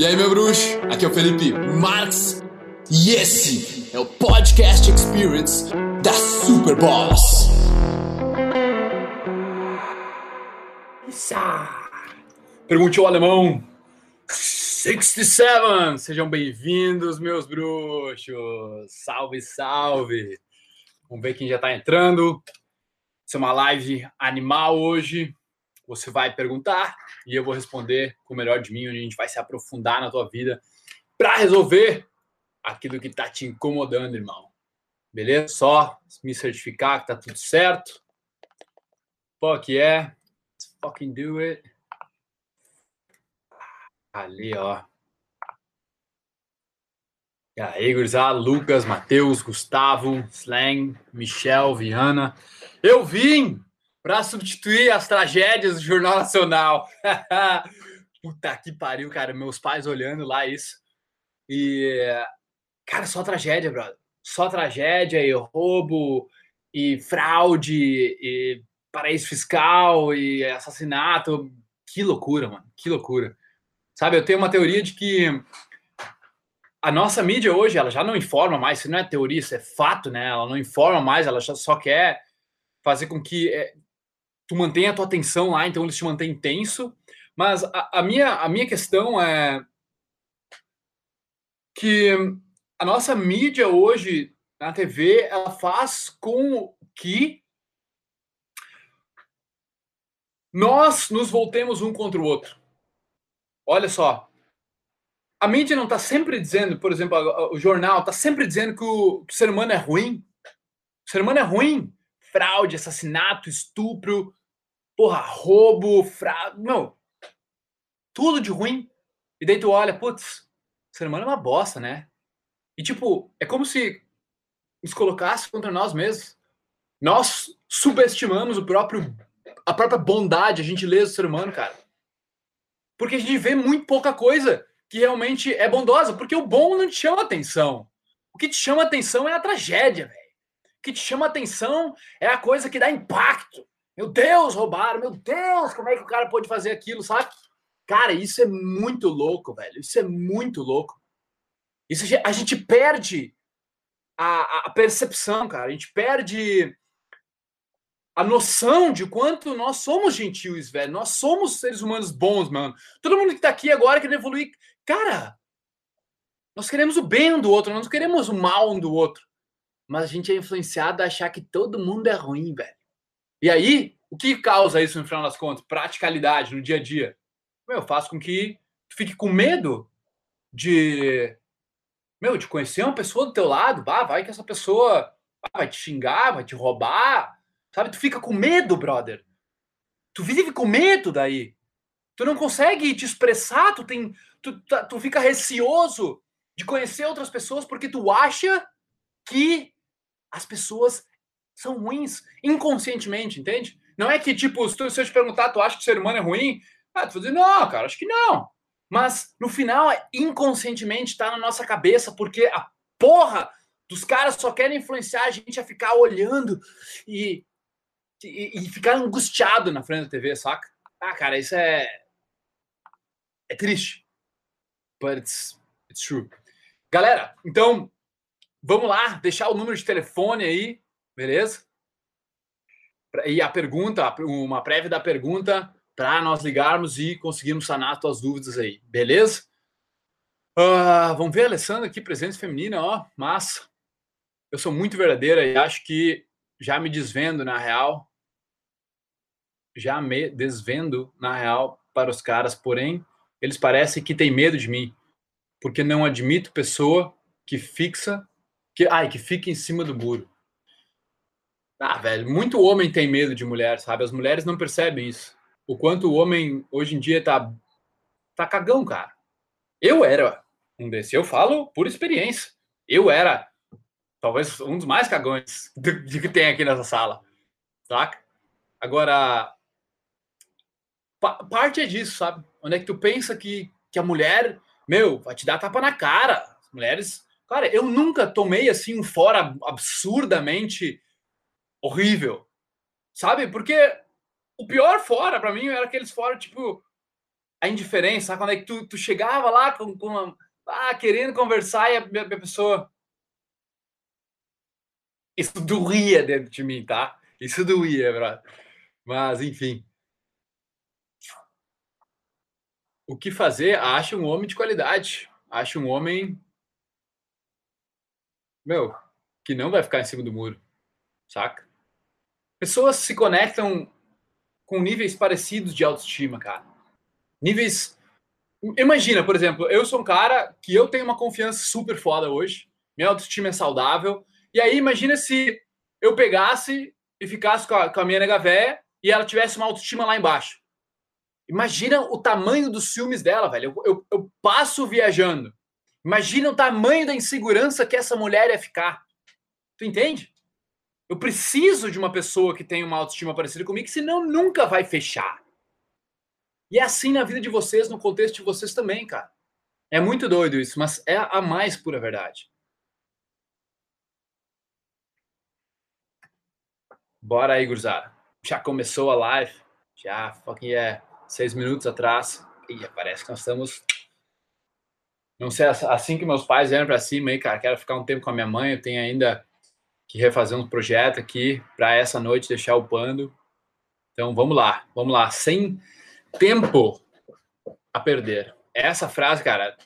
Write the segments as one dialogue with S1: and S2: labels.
S1: E aí, meu bruxo? Aqui é o Felipe Marx e esse é o Podcast Experience da Super Boss.
S2: Pergunte ao alemão 67. Sejam bem-vindos, meus bruxos. Salve, salve. Vamos ver quem já está entrando. Isso é uma live animal hoje. Você vai perguntar e eu vou responder com o melhor de mim, onde a gente vai se aprofundar na tua vida para resolver aquilo que está te incomodando, irmão. Beleza? Só me certificar que tá tudo certo. Fuck yeah. Let's fucking do it. Ali, ó. E aí, gurizada, Lucas, Matheus, Gustavo, Slang, Michel, Viana. Eu vim para substituir as tragédias do Jornal Nacional. Puta que pariu, cara. Meus pais olhando lá isso. E, cara, só tragédia, brother. Só tragédia e roubo e fraude e paraíso fiscal e assassinato. Que loucura, mano. Que loucura. Sabe, eu tenho uma teoria de que a nossa mídia hoje, ela já não informa mais, isso não é teoria, isso é fato, né? Ela não informa mais, ela só quer fazer com que é, tu mantenha a tua atenção lá, então eles te mantêm tenso. Mas a, a, minha, a minha questão é que a nossa mídia hoje na TV, ela faz com que nós nos voltemos um contra o outro. Olha só, a mídia não está sempre dizendo, por exemplo, o jornal está sempre dizendo que o, que o, ser humano é ruim. O ser humano é ruim. Fraude, assassinato, estupro, porra, roubo, fraude. Não. Tudo de ruim. E daí tu olha, putz, o ser humano é uma bosta, né? E tipo, é como se nos colocasse contra nós mesmos. Nós subestimamos o próprio a própria bondade, a gentileza do ser humano, cara. Porque a gente vê muito pouca coisa que realmente é bondosa, porque o bom não te chama atenção. O que te chama atenção é a tragédia, velho. O que te chama atenção é a coisa que dá impacto. Meu Deus, roubaram, meu Deus, como é que o cara pode fazer aquilo, sabe? Cara, isso é muito louco, velho. Isso é muito louco. Isso a gente perde a, a percepção, cara. A gente perde a noção de quanto nós somos gentis, velho. Nós somos seres humanos bons, mano. Todo mundo que tá aqui agora quer evoluir. Cara, nós queremos o bem um do outro, nós queremos o mal um do outro. Mas a gente é influenciado a achar que todo mundo é ruim, velho. E aí, o que causa isso no final das contas? Praticalidade no dia a dia. Meu, faz com que tu fique com medo de. Meu, de conhecer uma pessoa do teu lado. Bah, vai que essa pessoa vai te xingar, vai te roubar Sabe? Tu fica com medo, brother. Tu vive com medo daí. Tu não consegue te expressar, tu tem. Tu, tá, tu fica receoso de conhecer outras pessoas porque tu acha que as pessoas são ruins inconscientemente, entende? Não é que, tipo, se, eu te perguntar, tu acha que o ser humano é ruim? Ah, tu vai dizer, não, cara, acho que não. Mas no final, é inconscientemente tá na nossa cabeça, porque a porra dos caras só querem influenciar a gente a ficar olhando e e, e ficar angustiado na frente da TV, saca? Ah, cara, isso é. É triste. But it's, it's true. Galera, então, vamos lá, deixar o número de telefone aí, beleza? E a pergunta, uma prévia da pergunta para nós ligarmos e conseguirmos sanar as tuas dúvidas aí, beleza? Uh, vamos ver a Alessandra aqui, presença feminina, ó, massa. Eu sou muito verdadeira e acho que já me desvendo na real já me desvendo na real para os caras, porém, eles parecem que têm medo de mim, porque não admito pessoa que fixa, que, ai, que fica em cima do muro. Ah, velho, muito homem tem medo de mulher, sabe? As mulheres não percebem isso. O quanto o homem hoje em dia tá tá cagão, cara. Eu era um desses. Eu falo por experiência. Eu era talvez um dos mais cagões de que tem aqui nessa sala. Saca? Agora, parte é disso, sabe? Onde é que tu pensa que, que a mulher, meu, vai te dar tapa na cara. As mulheres. Cara, eu nunca tomei assim um fora absurdamente horrível. Sabe? Porque o pior fora para mim era aqueles fora tipo a indiferença, quando é que tu, tu chegava lá com, com uma, ah, querendo conversar e a, a pessoa. Isso doía dentro de mim, tá? Isso doía, brother. Mas, enfim. O que fazer? Acha um homem de qualidade. Acha um homem. Meu, que não vai ficar em cima do muro. Saca? Pessoas se conectam com níveis parecidos de autoestima, cara. Níveis. Imagina, por exemplo, eu sou um cara que eu tenho uma confiança super foda hoje. Minha autoestima é saudável. E aí, imagina se eu pegasse e ficasse com a, com a minha nega véia e ela tivesse uma autoestima lá embaixo. Imagina o tamanho dos ciúmes dela, velho. Eu, eu, eu passo viajando. Imagina o tamanho da insegurança que essa mulher ia ficar. Tu entende? Eu preciso de uma pessoa que tenha uma autoestima parecida comigo, senão nunca vai fechar. E é assim na vida de vocês, no contexto de vocês também, cara. É muito doido isso, mas é a mais pura verdade. Bora aí, gurizada. Já começou a live. Já, fucking é, seis minutos atrás. E parece que nós estamos. Não sei, assim que meus pais vieram para cima aí, cara, quero ficar um tempo com a minha mãe. Eu tenho ainda que refazer um projeto aqui para essa noite deixar o pando. Então vamos lá, vamos lá, sem tempo a perder. Essa frase, cara,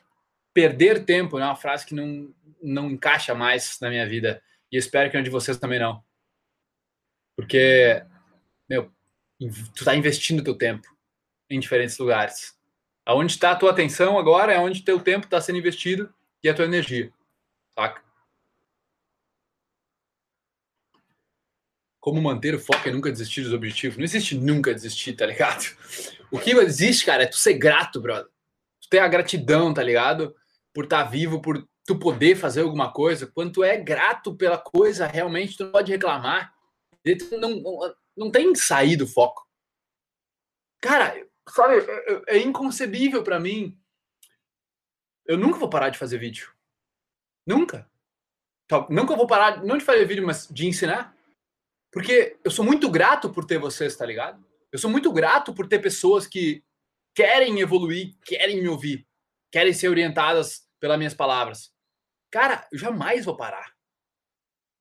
S2: perder tempo é uma frase que não, não encaixa mais na minha vida e espero que de vocês também não. Porque, meu, tu tá investindo teu tempo em diferentes lugares. Aonde está a tua atenção agora é onde teu tempo está sendo investido e a tua energia, saca? Como manter o foco e nunca desistir dos objetivos. Não existe nunca desistir, tá ligado? O que existe, cara, é tu ser grato, brother. Tu ter a gratidão, tá ligado? Por estar tá vivo, por tu poder fazer alguma coisa. Quando tu é grato pela coisa, realmente tu não pode reclamar. Não, não, não tem sair do foco. Cara, sabe, é, é, é inconcebível para mim. Eu nunca vou parar de fazer vídeo. Nunca. Nunca vou parar, não de fazer vídeo, mas de ensinar. Porque eu sou muito grato por ter vocês, tá ligado? Eu sou muito grato por ter pessoas que querem evoluir, querem me ouvir, querem ser orientadas pelas minhas palavras. Cara, eu jamais vou parar.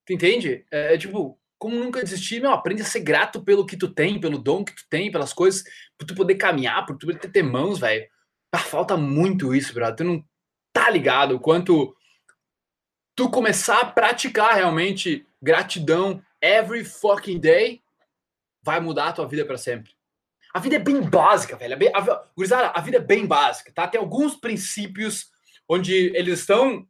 S2: Tu entende? É, é tipo, como nunca desistir, meu, aprende a ser grato pelo que tu tem, pelo dom que tu tem, pelas coisas, por tu poder caminhar, por tu poder ter mãos, velho. Ah, falta muito isso, brother. Tu não tá ligado o quanto tu começar a praticar realmente gratidão every fucking day, vai mudar a tua vida para sempre. A vida é bem básica, velho. É a, a vida é bem básica, tá? Tem alguns princípios onde eles estão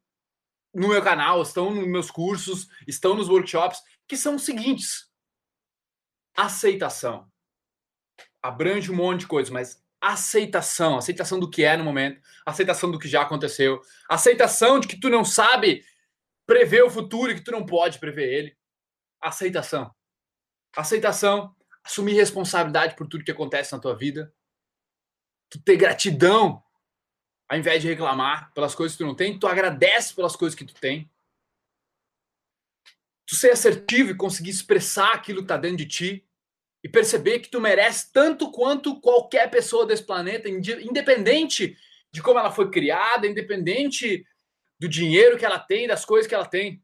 S2: no meu canal, estão nos meus cursos, estão nos workshops, que são os seguintes: aceitação. Abrange um monte de coisas, mas aceitação, aceitação do que é no momento, aceitação do que já aconteceu, aceitação de que tu não sabe prever o futuro e que tu não pode prever ele, aceitação. Aceitação, assumir responsabilidade por tudo que acontece na tua vida. Tu ter gratidão, ao invés de reclamar pelas coisas que tu não tem, tu agradece pelas coisas que tu tem. Tu ser assertivo e conseguir expressar aquilo que tá dentro de ti e perceber que tu merece tanto quanto qualquer pessoa desse planeta, independente de como ela foi criada, independente do dinheiro que ela tem, das coisas que ela tem.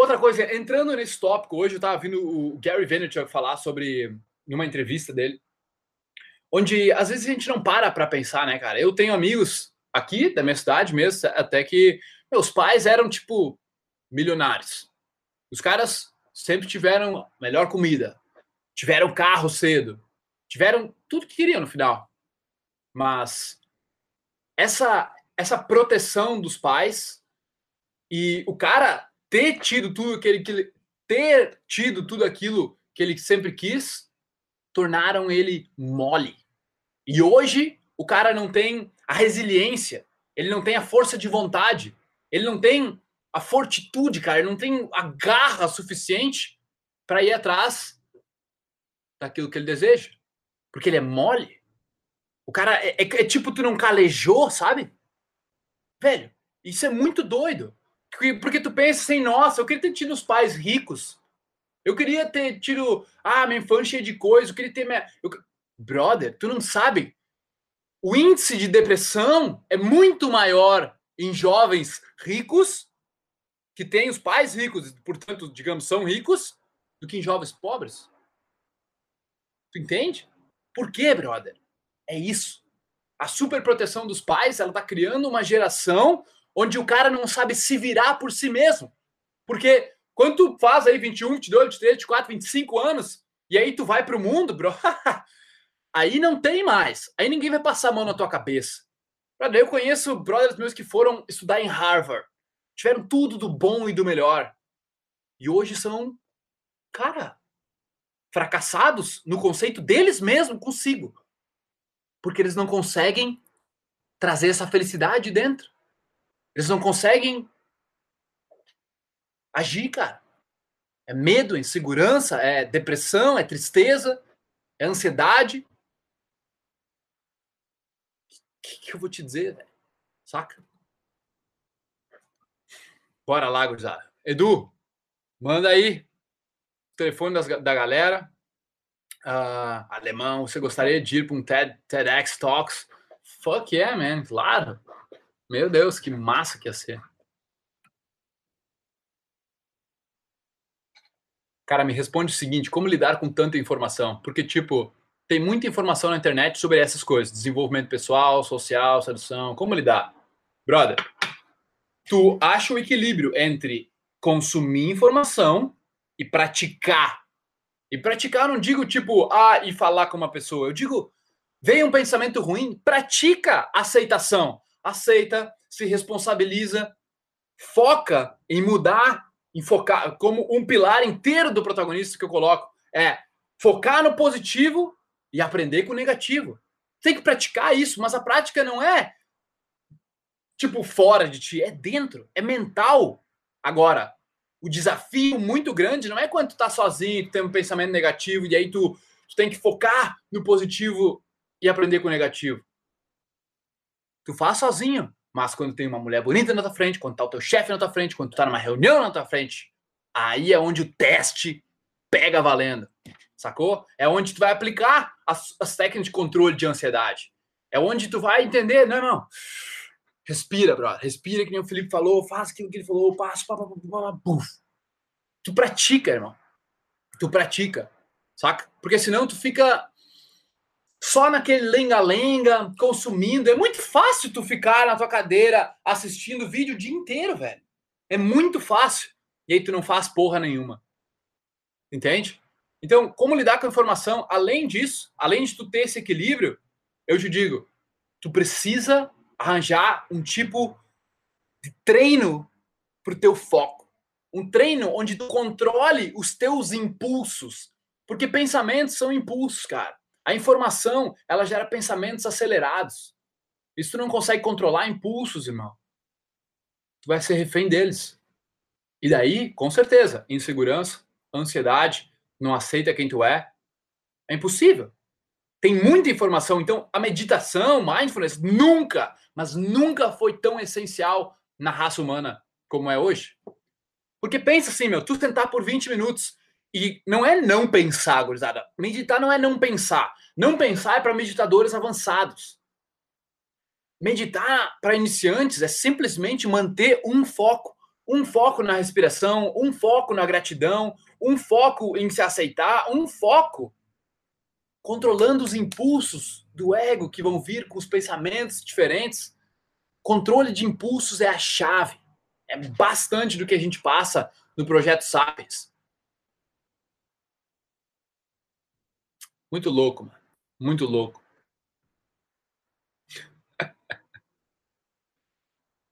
S2: Outra coisa, entrando nesse tópico, hoje eu estava vindo o Gary Vaynerchuk falar sobre, numa entrevista dele, onde às vezes a gente não para para pensar, né, cara? Eu tenho amigos aqui da minha cidade mesmo, até que meus pais eram, tipo, milionários. Os caras sempre tiveram melhor comida, tiveram carro cedo, tiveram tudo que queriam no final. Mas essa essa proteção dos pais e o cara ter tido tudo que ele, que ter tido tudo aquilo que ele sempre quis tornaram ele mole. E hoje o cara não tem a resiliência, ele não tem a força de vontade, ele não tem a fortitude, cara, ele não tem a garra suficiente para ir atrás daquilo que ele deseja, porque ele é mole. O cara é, é, é tipo tu não calejou, sabe? Velho, isso é muito doido. Porque tu pensa assim, nossa, eu queria ter tido os pais ricos. Eu queria ter tido, ah, minha infância cheia de coisa, eu queria ter minha. Eu... Brother, tu não sabe o índice de depressão é muito maior em jovens ricos, que têm os pais ricos, portanto, digamos, são ricos, do que em jovens pobres. Tu entende? Por quê, brother? É isso. A superproteção dos pais, ela tá criando uma geração onde o cara não sabe se virar por si mesmo. Porque quando tu faz aí 21, 22, 23, 24, 25 anos, e aí tu vai pro mundo, bro, aí não tem mais. Aí ninguém vai passar a mão na tua cabeça. Eu conheço brothers meus que foram estudar em Harvard. Tiveram tudo do bom e do melhor. E hoje são, cara, fracassados no conceito deles mesmo consigo. Porque eles não conseguem trazer essa felicidade dentro. Eles não conseguem agir, cara. É medo, insegurança, é depressão, é tristeza, é ansiedade. O que, que eu vou te dizer, velho? Saca? Bora lá, gurizada. Edu, manda aí o telefone das, da galera. Uh, alemão, você gostaria de ir para um TED, TEDx Talks? Fuck yeah, man, claro. Meu Deus, que massa que ia ser. Cara, me responde o seguinte: como lidar com tanta informação? Porque, tipo, tem muita informação na internet sobre essas coisas: desenvolvimento pessoal, social, sedução. Como lidar? Brother, tu acha o equilíbrio entre consumir informação e praticar. E praticar não digo tipo, ah, e falar com uma pessoa. Eu digo, vem um pensamento ruim, pratica aceitação aceita, se responsabiliza, foca em mudar, em focar, como um pilar inteiro do protagonista que eu coloco, é focar no positivo e aprender com o negativo. Tem que praticar isso, mas a prática não é tipo fora de ti, é dentro, é mental. Agora, o desafio muito grande não é quando tu tá sozinho, tu tem um pensamento negativo e aí tu, tu tem que focar no positivo e aprender com o negativo. Tu faz sozinho. Mas quando tem uma mulher bonita na tua frente, quando tá o teu chefe na tua frente, quando tu tá numa reunião na tua frente, aí é onde o teste pega valendo. Sacou? É onde tu vai aplicar as, as técnicas de controle de ansiedade. É onde tu vai entender, não, não. Respira, brother. Respira, que nem o Felipe falou, faz aquilo que ele falou, passo, pá, pá, pá, pá, Tu pratica, irmão. Tu pratica. Saca? Porque senão tu fica só naquele lenga-lenga, consumindo. É muito fácil tu ficar na tua cadeira assistindo vídeo o dia inteiro, velho. É muito fácil. E aí tu não faz porra nenhuma. Entende? Então, como lidar com a informação? Além disso, além de tu ter esse equilíbrio, eu te digo, tu precisa arranjar um tipo de treino pro teu foco. Um treino onde tu controle os teus impulsos. Porque pensamentos são impulsos, cara. A informação, ela gera pensamentos acelerados. Isso tu não consegue controlar impulsos, irmão. Tu vai ser refém deles. E daí, com certeza, insegurança, ansiedade, não aceita quem tu é. É impossível. Tem muita informação. Então, a meditação, mindfulness, nunca, mas nunca foi tão essencial na raça humana como é hoje. Porque pensa assim, meu, tu tentar por 20 minutos e não é não pensar, gurizada. Meditar não é não pensar. Não pensar é para meditadores avançados. Meditar para iniciantes é simplesmente manter um foco. Um foco na respiração, um foco na gratidão, um foco em se aceitar, um foco controlando os impulsos do ego que vão vir com os pensamentos diferentes. Controle de impulsos é a chave. É bastante do que a gente passa no projeto Sapiens. Muito louco, mano. Muito louco.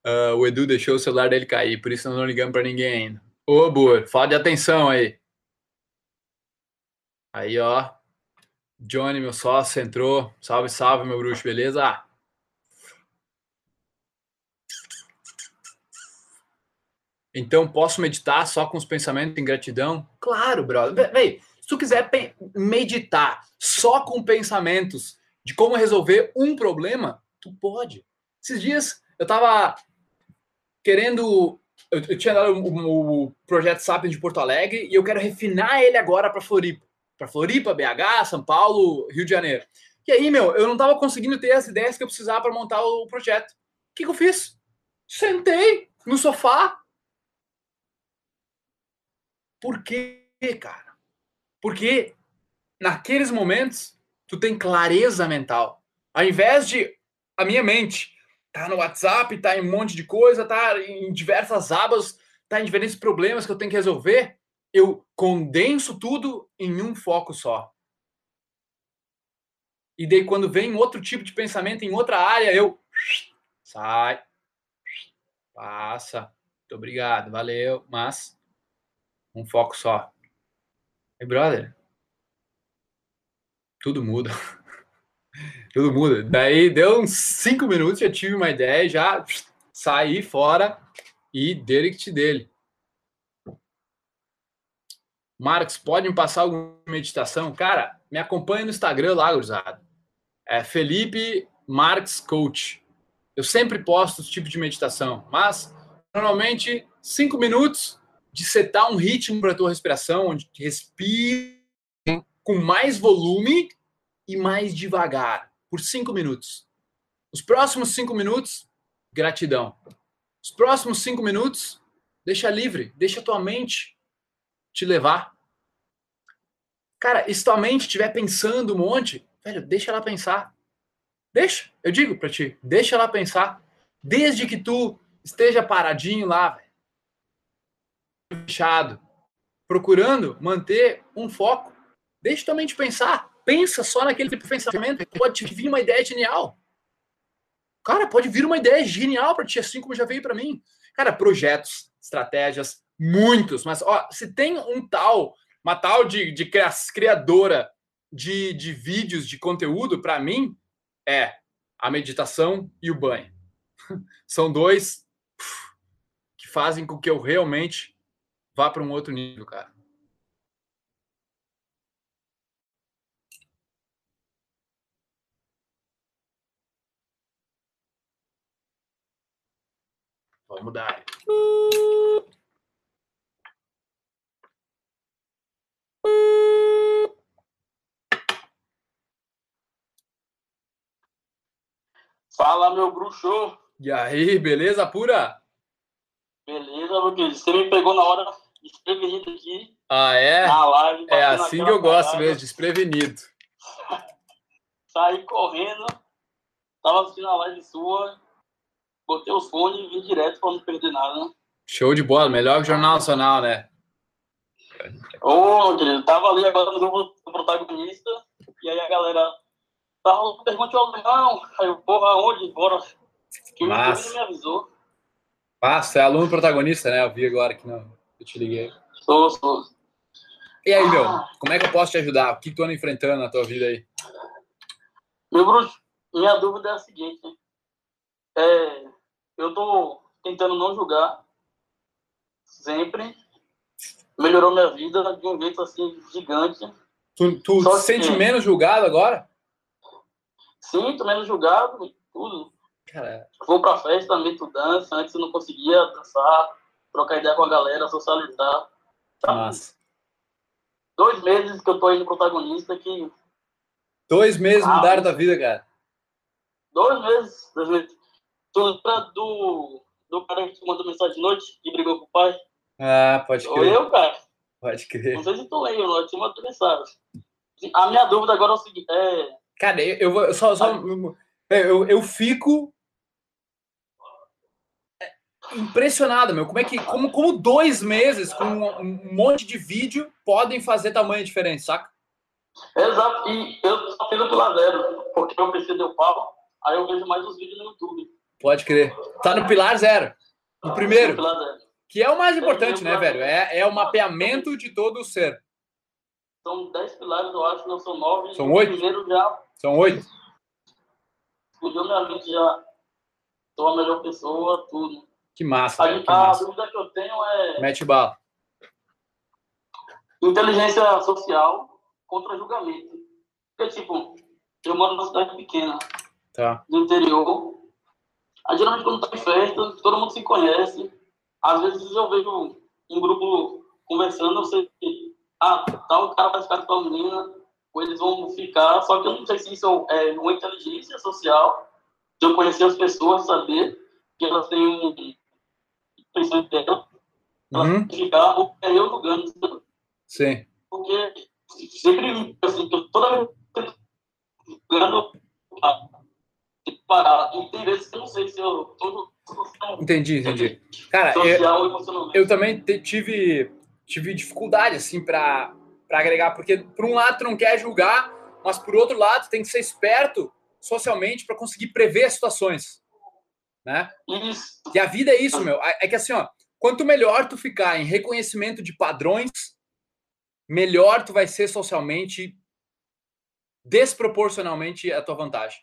S2: uh, o Edu deixou o celular dele cair, por isso não ligamos para ninguém ainda. Ô, boa, fala de atenção aí. Aí, ó. Johnny, meu sócio, entrou. Salve, salve, meu bruxo, beleza? Então, posso meditar só com os pensamentos em gratidão? Claro, brother. Véi, se tu quiser meditar só com pensamentos de como resolver um problema, tu pode. Esses dias eu tava querendo. Eu, eu tinha dado o, o, projeto Sapiens de Porto Alegre e eu quero refinar ele agora para Floripa. Para Floripa, BH, São Paulo, Rio de Janeiro. E aí, meu, eu não tava conseguindo ter as ideias que eu precisava para montar o projeto. O que, que eu fiz? Sentei no sofá. Por quê, cara? Porque naqueles momentos tu tem clareza mental. Ao invés de a minha mente tá no WhatsApp, tá em um monte de coisa, tá em diversas abas, tá em diferentes problemas que eu tenho que resolver, eu condenso tudo em um foco só. E daí, quando vem outro tipo de pensamento em outra área, eu sai, passa, muito obrigado, valeu, mas um foco só. E brother, tudo muda. tudo muda. Daí deu uns cinco minutos, já tive uma ideia, já saí fora e direct dele. Marcos, pode me passar alguma meditação? Cara, me acompanha no Instagram lá, gurizada é Felipe Marx Coach. Eu sempre posto esse tipo de meditação, mas normalmente cinco minutos de setar um ritmo para a tua respiração, onde respira com mais volume e mais devagar, por cinco minutos. Os próximos cinco minutos, gratidão. Os próximos cinco minutos, deixa livre, deixa tua mente te levar. Cara, se tua mente estiver pensando um monte, Velho, deixa ela pensar. Deixa, eu digo para ti, deixa ela pensar. Desde que tu esteja paradinho lá, velho, fechado, procurando manter um foco. Deixa tua mente pensar. Pensa só naquele tipo pensamento. Pode vir uma ideia genial. Cara, pode vir uma ideia genial para ti, assim como já veio para mim. Cara, projetos, estratégias, muitos. Mas, ó, se tem um tal, uma tal de, de criadora de, de vídeos, de conteúdo, para mim, é a meditação e o banho. São dois que fazem com que eu realmente vá para um outro nível, cara. Vamos dar.
S3: Fala, meu bruxo.
S2: E aí, beleza pura?
S3: Beleza, meu querido. Você me pegou na hora desprevenido aqui.
S2: Ah, é?
S3: Na live.
S2: É assim que eu gosto mesmo, desprevenido.
S3: Saí correndo, tava assistindo a live sua, botei os fones e vim direto pra não perder nada?
S2: Show de bola, melhor que o Jornal Nacional, né?
S3: Ô, querido, tava ali agora no grupo do protagonista, e aí a galera Tava perguntando ao Leão, aí eu, porra, onde? Bora. Que o
S2: Massa.
S3: me avisou.
S2: Massa, é aluno protagonista, né? Eu vi agora que não. Eu te liguei.
S3: Sou, sou.
S2: E aí, meu, como é que eu posso te ajudar? O que tu anda enfrentando na tua vida aí?
S3: Meu bruxo, minha dúvida é a seguinte. É, eu tô tentando não julgar sempre. Melhorou minha vida de um jeito assim gigante.
S2: Tu, tu
S3: Só
S2: se sente
S3: que-
S2: menos julgado agora?
S3: Sim, tô menos julgado, tudo.
S2: Cara,
S3: Vou pra festa tu dança. Antes eu não conseguia dançar, trocar ideia com a galera, socializar. Sabe?
S2: massa.
S3: Dois meses que eu tô aí no protagonista que
S2: Dois meses
S3: Ah,
S2: mudaram tua vida, cara.
S3: Dois meses, dois meses. Tu lembra do, do cara que te mandou mensagem de noite e brigou com o pai?
S2: Ah, pode
S3: Ou
S2: crer.
S3: eu, cara?
S2: Pode crer.
S3: Não sei se tu lembra, eu te mandou mensagem. A minha dúvida agora é o seguinte, é...
S2: Cara, eu, eu vou só, só eu, eu fico impressionado, meu. Como é que como, como dois meses com um monte de vídeo podem fazer tamanha diferença, saca?
S3: Exato, e eu só fiz o Pilar Zero, porque o PC deu pau, aí eu vejo mais os vídeos no YouTube.
S2: Pode crer. Tá no pilar zero. No primeiro.
S3: Pilar Zero.
S2: Que é o mais importante, né, velho? É, é o mapeamento de todo o ser.
S3: São dez pilares, eu acho, não são nove.
S2: São oito?
S3: primeiro já
S2: São oito.
S3: explodiu minha mente, já sou a melhor pessoa, tudo.
S2: Que massa,
S3: A.
S2: Que
S3: a
S2: massa.
S3: dúvida que eu tenho é
S2: Mete bala.
S3: inteligência social contra julgamento. Porque, tipo, eu moro numa cidade pequena,
S2: Tá.
S3: do interior. Aí, geralmente, quando tá em festa, todo mundo se conhece. Às vezes eu vejo um grupo conversando, eu sei que, ah, tal cara vai ficar com a menina, ou eles vão ficar, só que eu não sei se isso é uma inteligência social, de eu conhecer as pessoas, saber que elas têm um pensamento dela,
S2: Uhum.
S3: ficar, ou é eu julgando,
S2: Sim.
S3: porque sempre, assim, toda vez que eu julgando, ah, tem que parar, e tem vezes que eu não sei se eu tô
S2: Entendi, entendi. Cara, eu, eu também te- tive, tive dificuldade, assim, pra agregar, porque por um lado tu não quer julgar, mas por outro lado tem que ser esperto socialmente para conseguir prever situações, né?
S3: Isso,
S2: E a vida é isso, meu. É que assim, ó, quanto melhor tu ficar em reconhecimento de padrões, melhor tu vai ser socialmente, desproporcionalmente a tua vantagem.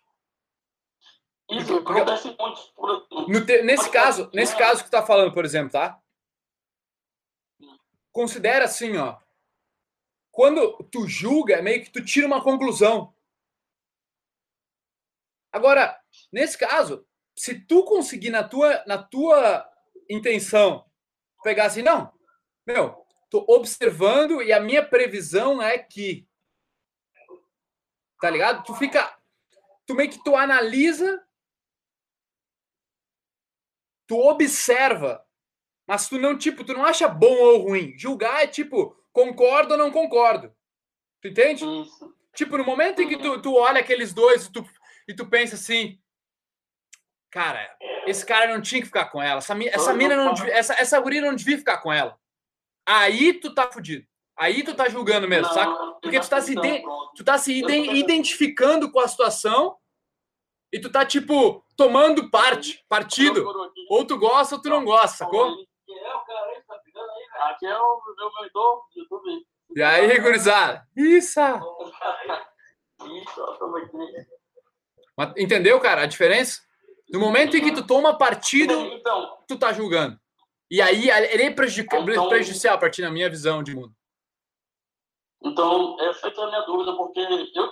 S3: isso acontece muito.
S2: Te- nesse caso, nesse caso que tu tá falando, por exemplo, tá? Considera assim, ó. Quando tu julga, é meio que tu tira uma conclusão. Agora, nesse caso, se tu conseguir na tua, na tua intenção pegar assim, não, meu, tô observando e a minha previsão é que, tá ligado? Tu fica, tu meio que tu analisa tu observa, mas tu não, tipo, tu não acha bom ou ruim. Julgar é tipo, concordo ou não concordo. Tu entende? Tipo, no momento em que tu, tu olha aqueles dois e tu, e tu pensa assim, cara, esse cara não tinha que ficar com ela. Essa, essa mina não devia, essa, essa guria não devia ficar com ela. Aí tu tá fudido. Aí tu tá julgando mesmo,
S3: Não,
S2: saca? Porque tu tá se ide-. Tu tá se iden- identificando com a situação e tu tá, tipo, tomando parte, partido. Ou tu gosta ou tu não gosta, sacou?
S3: Quem é o cara aí que tá pegando aí, velho? Aqui é o meu mentor do YouTube.
S2: E aí, gurizada? Isso!
S3: Isso,
S2: Entendeu, cara, a diferença? No momento em que tu toma partido,
S3: Então,
S2: tu tá julgando. E aí, ele é prejudica-
S3: Então-
S2: prejudicial a partir da minha visão de mundo.
S3: então, essa é a minha dúvida, porque eu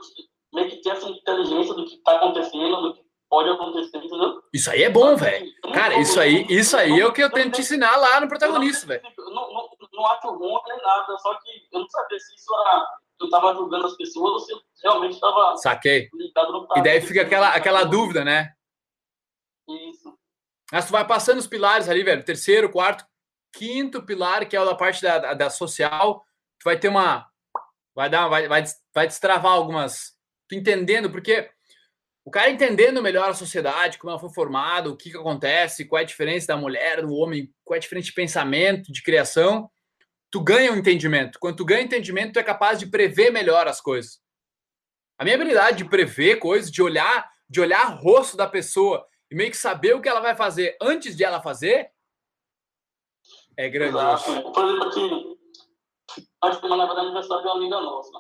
S3: meio que tenho essa inteligência do que tá acontecendo, do que pode acontecer, entendeu?
S2: Isso aí é bom, velho. Cara, isso aí, isso aí é o que eu tento te ensinar lá no protagonista, velho.
S3: Não, não, não acho ruim nem nada, só que eu não sabia se isso era. Eu tava julgando as pessoas ou se realmente tava
S2: Saquei.
S3: ligado no
S2: E daí fica aquela, aquela dúvida, né?
S3: Isso.
S2: Mas tu vai passando os pilares ali, velho. Terceiro, quarto, quinto pilar, que é o da parte da, da, social. Tu vai ter uma. Vai dar, vai, vai, vai destravar algumas. Tu entendendo, porque o cara entendendo melhor a sociedade, como ela foi formada, o que, que acontece, qual é a diferença da mulher, do homem, qual é a diferença de pensamento, de criação, tu ganha um entendimento. Quando tu ganha entendimento, tu é capaz de prever melhor as coisas. A minha habilidade de prever coisas, de olhar, de olhar o rosto da pessoa e meio que saber o que ela vai fazer antes de ela fazer é grandioso.
S3: Exato. Por exemplo, aqui, a semana vai aniversário de uma amiga nossa.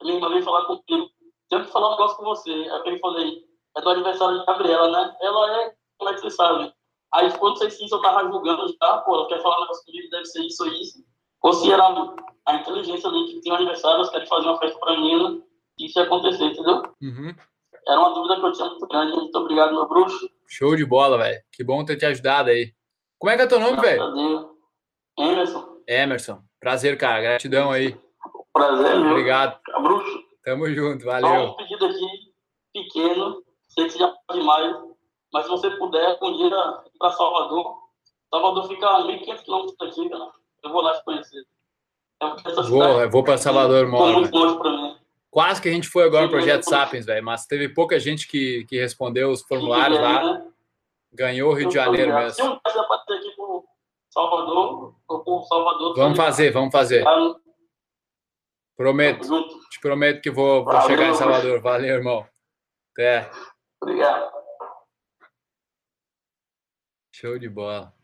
S3: Ele uma veio falar comigo. Tenho que falar um negócio com você. Aí ele falei, é do aniversário de Gabriela, né? Ela é, como é que você sabe? Aí, eu não sei se isso eu tava julgando já, pô, ela quer falar um negócio comigo, deve ser isso ou isso. Ou se era a inteligência ali que tem um aniversário, elas querem fazer uma festa pra menina, isso ia acontecer, entendeu?
S2: Uhum.
S3: Era uma dúvida que eu tinha muito grande. Muito obrigado, meu bruxo.
S2: Show de bola, velho. Que bom ter te ajudado aí. Como é que é teu nome, velho?
S3: Emerson,
S2: Emerson. Prazer, cara. Gratidão aí.
S3: prazer, meu.
S2: Obrigado.
S3: Bruxo,
S2: Tamo junto.
S3: Só
S2: Valeu.
S3: um pedido aqui, pequeno, sei que já é demais, mas se você puder, um dia ir para Salvador. Salvador fica a 1.500 quilômetros daqui, cara. Eu vou lá te conhecer. É porque essa
S2: Vou, eu vou pra Salvador,
S3: ficou
S2: moro,
S3: muito longe para mim.
S2: Quase que a gente foi agora no Projeto Sapiens, velho. Mas teve pouca gente que, que respondeu os formulários lá.
S3: né,
S2: Ganhou o Rio de Janeiro.
S3: Se
S2: mesmo.
S3: Salvador, Salvador...
S2: Vamos
S3: tá
S2: fazer, vamos fazer.
S3: ligado?
S2: Prometo. Te prometo que vou, vou chegar em Salvador. Valeu, irmão. Até.
S3: Obrigado.
S2: Show de bola.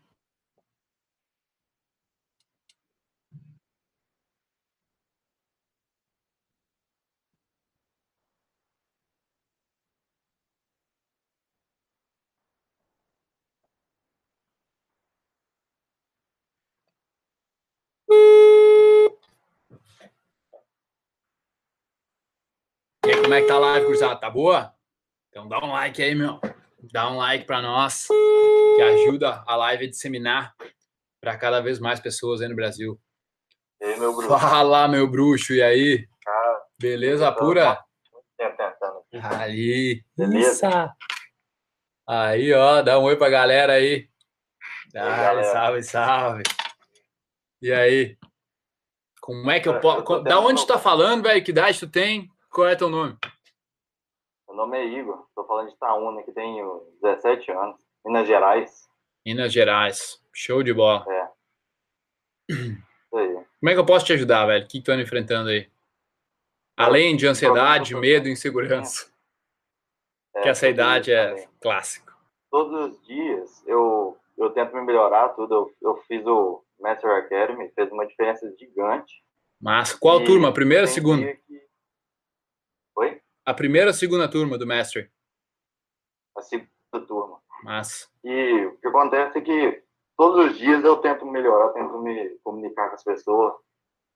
S2: E aí, como é que tá a live, cruzada? Tá boa? Então dá um like aí, meu. Dá um like pra nós, que ajuda a live a disseminar para cada vez mais pessoas aí no Brasil.
S4: E aí, meu bruxo?
S2: Fala, meu bruxo, e aí?
S4: Cara,
S2: Beleza pura? Ali.
S4: Beleza.
S2: Aí, ó, dá um oi pra galera aí. Dale,
S4: galera.
S2: salve, salve. E aí? Como é que eu posso. Da onde tu tá falando, velho? Que idade tu tem? Qual é teu nome?
S4: Meu nome é Igor, tô falando de Itaúna, que tenho 17 anos, Minas Gerais.
S2: Minas Gerais. Show de bola.
S4: Aí.
S2: Como é que eu posso te ajudar, velho? O que tu anda enfrentando aí? Além de ansiedade, medo e insegurança.
S4: É,
S2: Que essa idade é
S4: também.
S2: clássico.
S4: Todos os dias eu, eu tento me melhorar tudo. Eu, eu fiz o Master Academy, fez uma diferença gigante.
S2: Mas qual
S4: E
S2: turma? Primeira ou segunda?
S4: que-?
S2: A primeira ou segunda turma do Mastery?
S4: A segunda turma.
S2: Mas.
S4: E o que acontece é que todos os dias eu tento melhorar, tento me comunicar com as pessoas,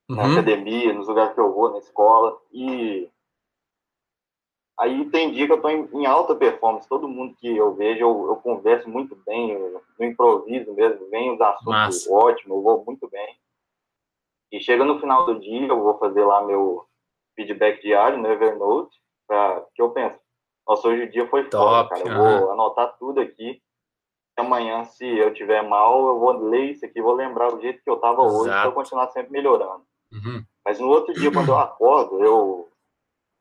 S4: na
S2: Uhum.
S4: academia, nos lugares que eu vou, na escola. E aí tem dia que eu tô em, em alta performance. Todo mundo que eu vejo, eu, eu converso muito bem, eu, eu improviso mesmo, vem os assuntos
S2: Massa.
S4: ótimos, eu vou muito bem. E chega no final do dia, eu vou fazer lá meu feedback diário no Evernote, pra, que eu penso, nossa, hoje o dia foi
S2: Top,
S4: foda, cara. Eu vou anotar tudo aqui. Amanhã, se eu tiver mal, eu vou ler isso aqui, vou lembrar do jeito que eu tava hoje, pra eu
S2: Exato.
S4: continuar sempre melhorando.
S2: Uhum.
S4: Mas no outro dia, quando eu acordo, eu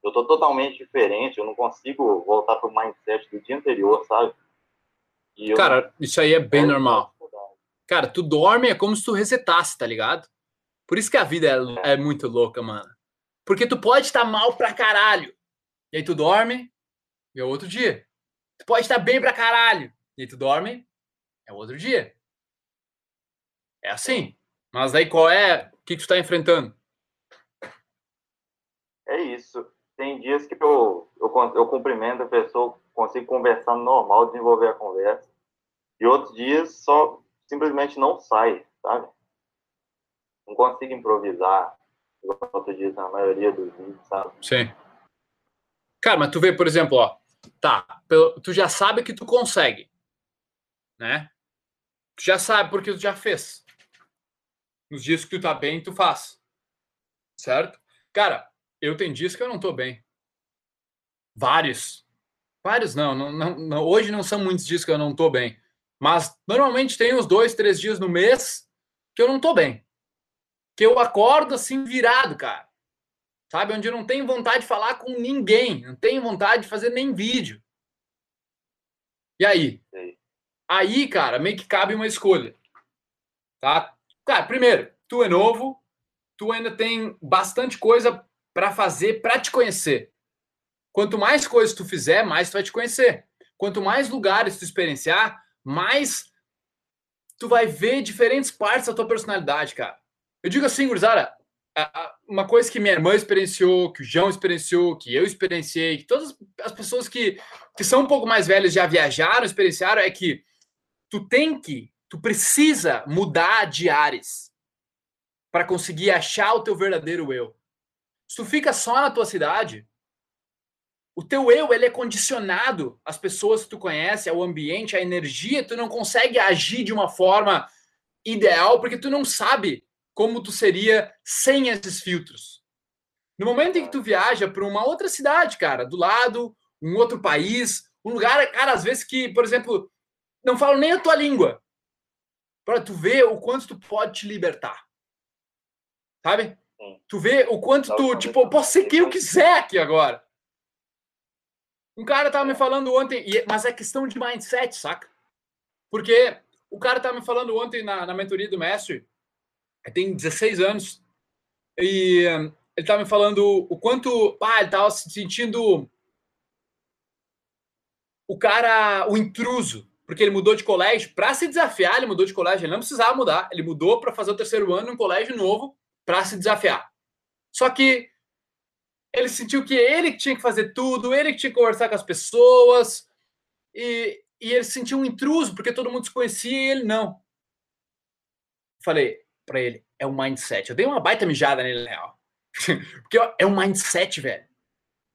S4: eu tô totalmente diferente, eu não consigo voltar pro mindset do dia anterior, sabe? Eu
S2: Cara, isso aí é bem
S4: não-
S2: normal. Cara, tu dorme é como se tu resetasse, tá ligado? Por isso que a vida é, é muito louca, mano. Porque tu pode estar mal pra caralho. E aí tu dorme, e é outro dia. Tu pode estar bem pra caralho. E aí tu dorme, é outro dia. É assim. Mas aí qual é? O que, que tu tá enfrentando?
S4: É isso. Tem dias que eu, eu, eu cumprimento a pessoa, consigo conversar normal, desenvolver a conversa. E outros dias só simplesmente não sai, sabe? Não consigo improvisar, igual tu diz na maioria dos vídeos, sabe?
S2: Sim. Cara, mas tu vê, por exemplo, ó. Tá, tu já sabe que tu consegue. Né? Tu já sabe porque tu já fez. Nos dias que tu tá bem, tu faz. Certo? Cara, eu tenho dias que eu não tô bem. Vários. Vários não, não, não, não- Hoje não são muitos dias que eu não tô bem. Mas normalmente tem uns dois, três dias no mês que eu não tô bem. Que eu acordo assim virado, cara sabe? Onde eu não tenho vontade de falar com ninguém, não tenho vontade de fazer nem vídeo. E aí? Aí, cara, meio que cabe uma escolha, tá? Cara, primeiro, tu é novo, tu ainda tem bastante coisa para fazer para te conhecer. Quanto mais coisas tu fizer, mais tu vai te conhecer. Quanto mais lugares tu experienciar, mais tu vai ver diferentes partes da tua personalidade, cara. Eu digo assim, gurizada, uma coisa que minha irmã experienciou, que o João experienciou, que eu experienciei, que todas as pessoas que, que são um pouco mais velhas já viajaram, experienciaram, é que tu tem que, tu precisa mudar de ares para conseguir achar o teu verdadeiro eu. Se tu fica só na tua cidade, o teu eu ele é condicionado às pessoas que tu conhece, ao ambiente, à energia, tu não consegue agir de uma forma ideal porque tu não sabe como tu seria sem esses filtros. No momento em que tu viaja para uma outra cidade, cara, do lado, um outro país, um lugar, cara, às vezes que, por exemplo, não falam nem a tua língua, para tu ver o quanto tu pode te libertar. Sabe?
S4: Sim.
S2: Tu vê o quanto tu, tipo, eu posso ser quem eu quiser aqui agora. Um cara tava me falando ontem, e- mas é questão de mindset, saca? Porque o cara tava me falando ontem na, na mentoria do mestre, tem 16 anos, e hum, ele tava me falando o quanto, ah, ele tava se sentindo o cara, o intruso, porque ele mudou de colégio para se desafiar, ele mudou de colégio, ele não precisava mudar, ele mudou para fazer o terceiro ano em um colégio novo para se desafiar. Só que ele sentiu que ele que tinha que fazer tudo, ele que tinha que conversar com as pessoas, e, e ele se sentiu um intruso, porque todo mundo se conhecia e ele não. Falei para ele, é o mindset. Eu dei uma baita mijada nele, na porque é um mindset, velho.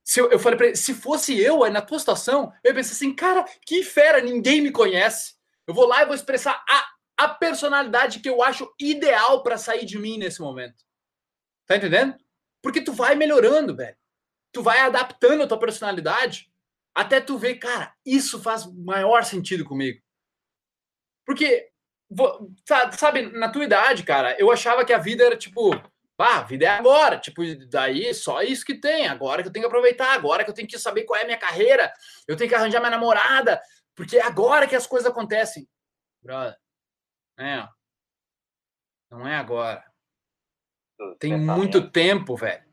S2: Se eu, eu falei pra ele, se fosse eu na tua situação, eu pensei assim, cara, que fera, ninguém me conhece. Eu vou lá e vou expressar a, a personalidade que eu acho ideal para sair de mim nesse momento. Tá entendendo? Porque tu vai melhorando, velho. Tu vai adaptando a tua personalidade até tu ver, cara, isso faz maior sentido comigo. Porque, sabe, na tua idade, cara, eu achava que a vida era tipo, ah, a vida é agora, tipo, daí só isso que tem, agora que eu tenho que aproveitar, agora que eu tenho que saber qual é a minha carreira, eu tenho que arranjar minha namorada, porque é agora que as coisas acontecem. Brother, é, não é agora. Tem muito tempo, velho.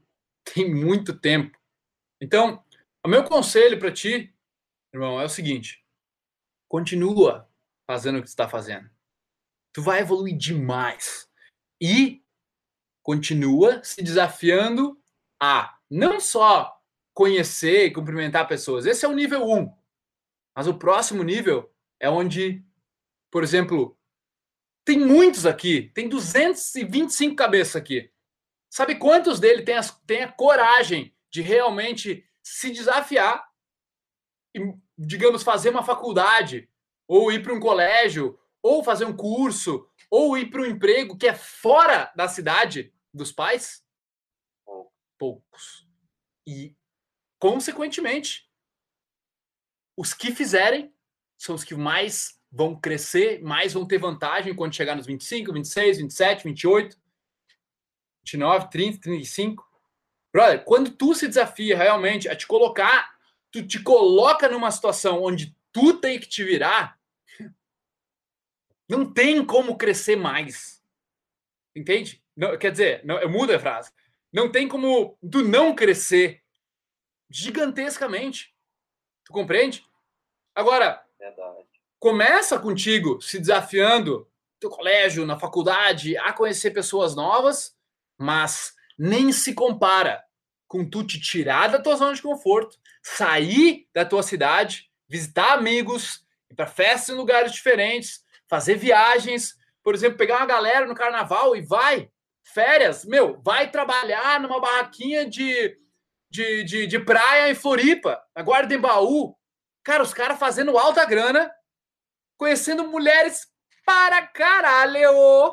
S2: Tem muito tempo. Então, o meu conselho para ti, irmão, é o seguinte: continua fazendo o que está fazendo. Tu vai evoluir demais. E continua se desafiando a não só conhecer e cumprimentar pessoas. Esse é o nível 1. Um. Mas o próximo nível é onde, por exemplo, tem muitos aqui, tem 225 cabeças aqui. Sabe quantos dele tem, as, tem a coragem de realmente se desafiar e, digamos, fazer uma faculdade, ou ir para um colégio, ou fazer um curso, ou ir para um emprego que é fora da cidade dos pais? Poucos. E, consequentemente, os que fizerem são os que mais vão crescer, mais vão ter vantagem quando chegar nos 25, 26, 27, 28, 29, 30, 35. Brother, quando tu se desafia realmente a te colocar, tu te coloca numa situação onde tu tem que te virar, não tem como crescer mais. Entende? Não, quer dizer, não, eu mudo a frase. Não tem como tu não crescer gigantescamente. Tu compreende? Agora, Verdade. começa contigo se desafiando no teu colégio, na faculdade, a conhecer pessoas novas, mas nem se compara com tu te tirar da tua zona de conforto, sair da tua cidade, visitar amigos, ir para festas em lugares diferentes, fazer viagens, por exemplo, pegar uma galera no carnaval e vai férias, meu, vai trabalhar numa barraquinha de, de, de, de praia em Floripa, agora em Baú. Cara, os caras fazendo alta grana, conhecendo mulheres para caralho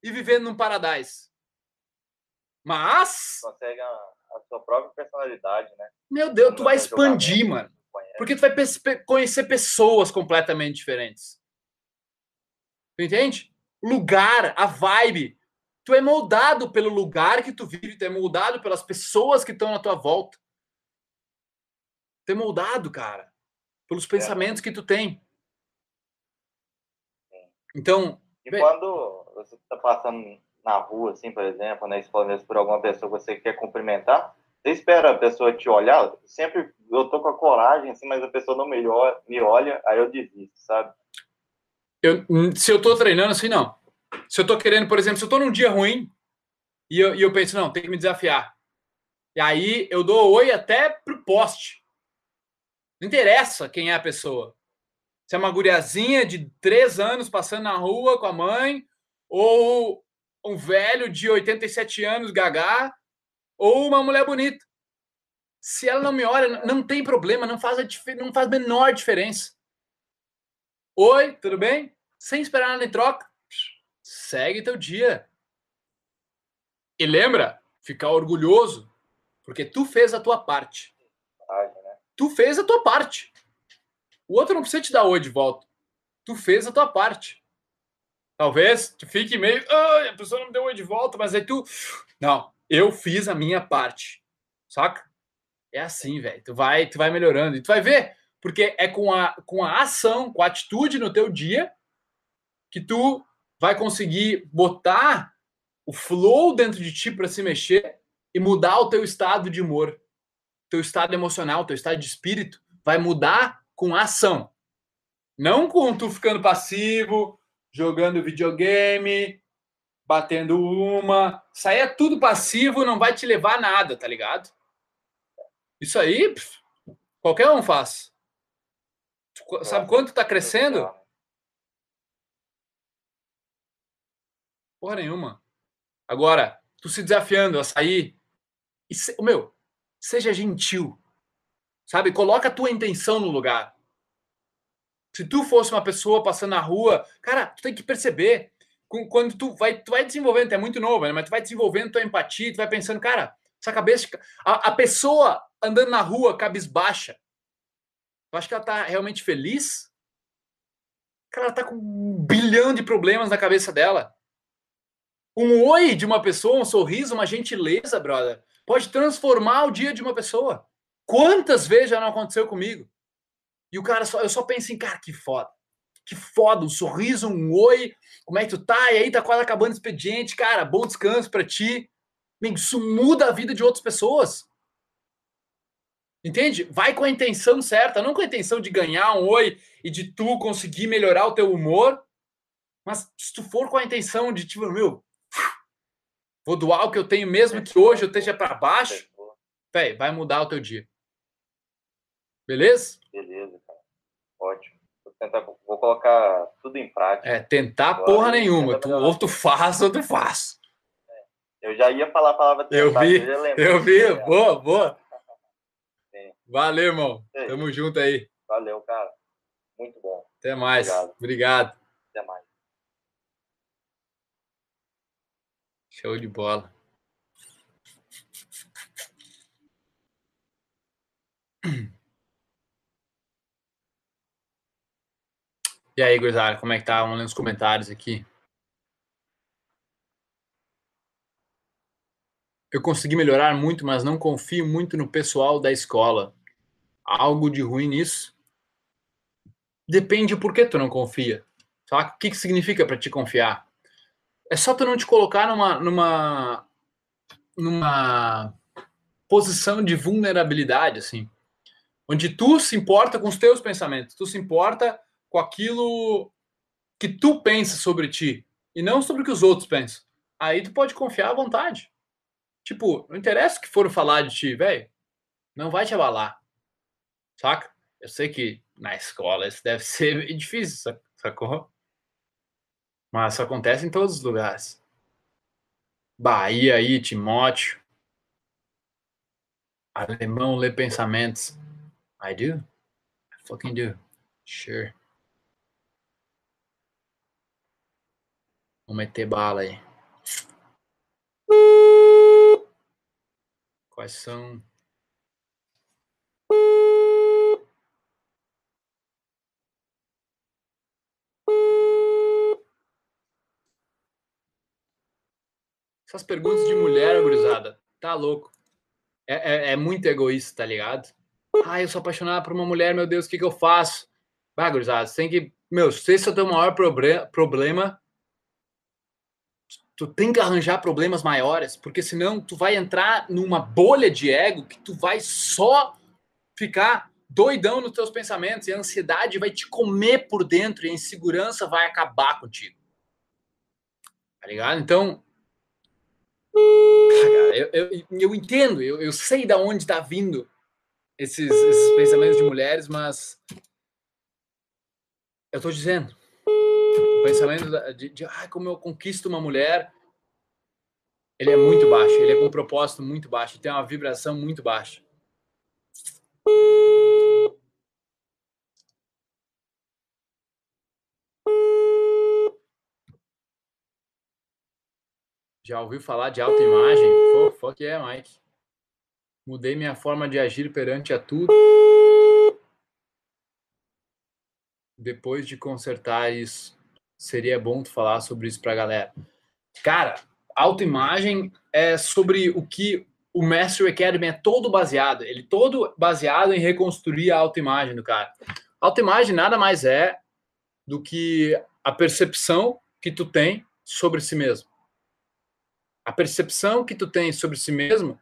S2: e vivendo num paradise. Mas.
S4: Consegue a, a sua própria personalidade, né?
S2: Meu Deus, tu vai expandir, mano. Porque tu vai conhecer pessoas completamente diferentes. Entende? Lugar, a vibe. Tu é moldado pelo lugar que tu vive, tu é moldado pelas pessoas que estão na tua volta. Tu é moldado, cara, pelos é. pensamentos que tu tem.
S4: Então. E quando você está passando na rua, assim, por exemplo, na escola por alguma pessoa que você quer cumprimentar, você espera a pessoa te olhar? Sempre eu tô com a coragem, assim, mas a pessoa não me olha, me olha aí eu desisto, sabe?
S2: Eu, se eu tô treinando assim, não. Se eu tô querendo, por exemplo, se eu tô num dia ruim e eu, e eu penso, não, tem que me desafiar. E aí eu dou oi até pro poste. Não interessa quem é a pessoa. Se é uma guriazinha de três anos passando na rua com a mãe, ou um velho de 87 anos, gagá, ou uma mulher bonita. Se ela não me olha, não tem problema, não faz a, não faz a menor diferença. Oi, tudo bem? Sem esperar nada em troca segue teu dia. E lembra, ficar orgulhoso, porque tu fez a tua parte. Tu fez a tua parte. O outro não precisa te dar oi de volta. Tu fez a tua parte. Talvez tu fique meio, ah, a pessoa não me deu oi de volta, mas aí tu, não, eu fiz a minha parte. Saca? É assim, velho. Tu vai, tu vai melhorando e tu vai ver, porque é com a com a ação, com a atitude no teu dia que tu vai conseguir botar o flow dentro de ti para se mexer e mudar o teu estado de humor, teu estado emocional, teu estado de espírito, vai mudar com ação. Não com tu ficando passivo, jogando videogame, batendo uma. Isso aí é tudo passivo, não vai te levar a nada, tá ligado? Isso aí, pff, qualquer um faz. Sabe quanto tá crescendo? Porra nenhuma. Agora, tu se desafiando a sair. E se, meu, seja gentil. Sabe? Coloca a tua intenção no lugar. Se tu fosse uma pessoa passando na rua, cara, tu tem que perceber. Quando tu vai, tu vai desenvolvendo, tu é muito novo, né? mas tu vai desenvolvendo tua empatia, tu vai pensando, cara, Essa cabeça. A, a pessoa andando na rua cabisbaixa. Eu acho que ela tá realmente feliz. Cara, ela tá com um bilhão de problemas na cabeça dela. Um oi de uma pessoa, um sorriso, uma gentileza, brother, pode transformar o dia de uma pessoa. Quantas vezes já não aconteceu comigo? E o cara só, eu só penso em, cara, que foda. Que foda, um sorriso, um oi, como é que tu tá? E aí tá quase acabando o expediente, cara, bom descanso para ti. Isso muda a vida de outras pessoas. Entende? Vai com a intenção certa, não com a intenção de ganhar um oi e de tu conseguir melhorar o teu humor, mas se tu for com a intenção de tipo, meu, vou doar o que eu tenho mesmo que hoje eu esteja para baixo, véi, vai mudar o teu dia. Beleza?
S4: Beleza, cara. Ótimo. Vou, tentar, vou colocar tudo em prática.
S2: É, tentar Agora, porra nenhuma. Tu, ou tu faz ou tu faz.
S4: É. Eu já ia falar a palavra
S2: tentar. Eu vi, eu, vi. Boa, boa. Sim. Valeu, irmão. Sim. Tamo junto aí.
S4: Valeu, cara. Muito bom.
S2: Até mais. Obrigado. Obrigado.
S4: Até mais.
S2: Show de bola. E aí, gurizada, como é que tá? Vamos ler os comentários aqui. Eu consegui melhorar muito, mas não confio muito no pessoal da escola. Algo de ruim nisso? Depende por que tu não confia. Sabe? O que, que significa para te confiar? É só tu não te colocar numa, numa, numa posição de vulnerabilidade, assim. Onde tu se importa com os teus pensamentos, tu se importa com aquilo que tu pensa sobre ti e não sobre o que os outros pensam. Aí tu pode confiar à vontade. Tipo, não interessa o que for falar de ti, velho. Não vai te abalar. Saca? Eu sei que na escola isso deve ser difícil, sacou? Mas isso acontece em todos os lugares. Bahia aí, Timóteo. Alemão lê pensamentos. I do. I fucking do. Sure. Vamos meter bala aí. Quais são? Essas perguntas de mulher, gurizada, tá louco. É, é, é, muito egoísta, tá ligado? Ah, eu sou apaixonado por uma mulher, meu Deus, o que, que eu faço? Ah, gurizada, você tem que. Meu, se esse é o teu maior problema, tu tem que arranjar problemas maiores, porque senão tu vai entrar numa bolha de ego que tu vai só ficar doidão nos teus pensamentos e a ansiedade vai te comer por dentro e a insegurança vai acabar contigo. Tá ligado? Então, eu, eu, eu entendo, eu, eu sei da onde está vindo esses, esses pensamentos de mulheres, mas eu tô dizendo, o pensamento de, de ah, como eu conquisto uma mulher, ele é muito baixo, ele é com um propósito muito baixo, tem uma vibração muito baixa. Já ouviu falar de autoimagem? Fuck é, Mike. Mudei minha forma de agir perante a tudo depois de consertar isso, seria bom tu falar sobre isso pra galera. Cara, autoimagem é sobre o que o Mastery Academy é todo baseado. Ele é todo baseado em reconstruir a autoimagem do cara. Autoimagem nada mais é do que a percepção que tu tem sobre si mesmo. A percepção que tu tem sobre si mesmo,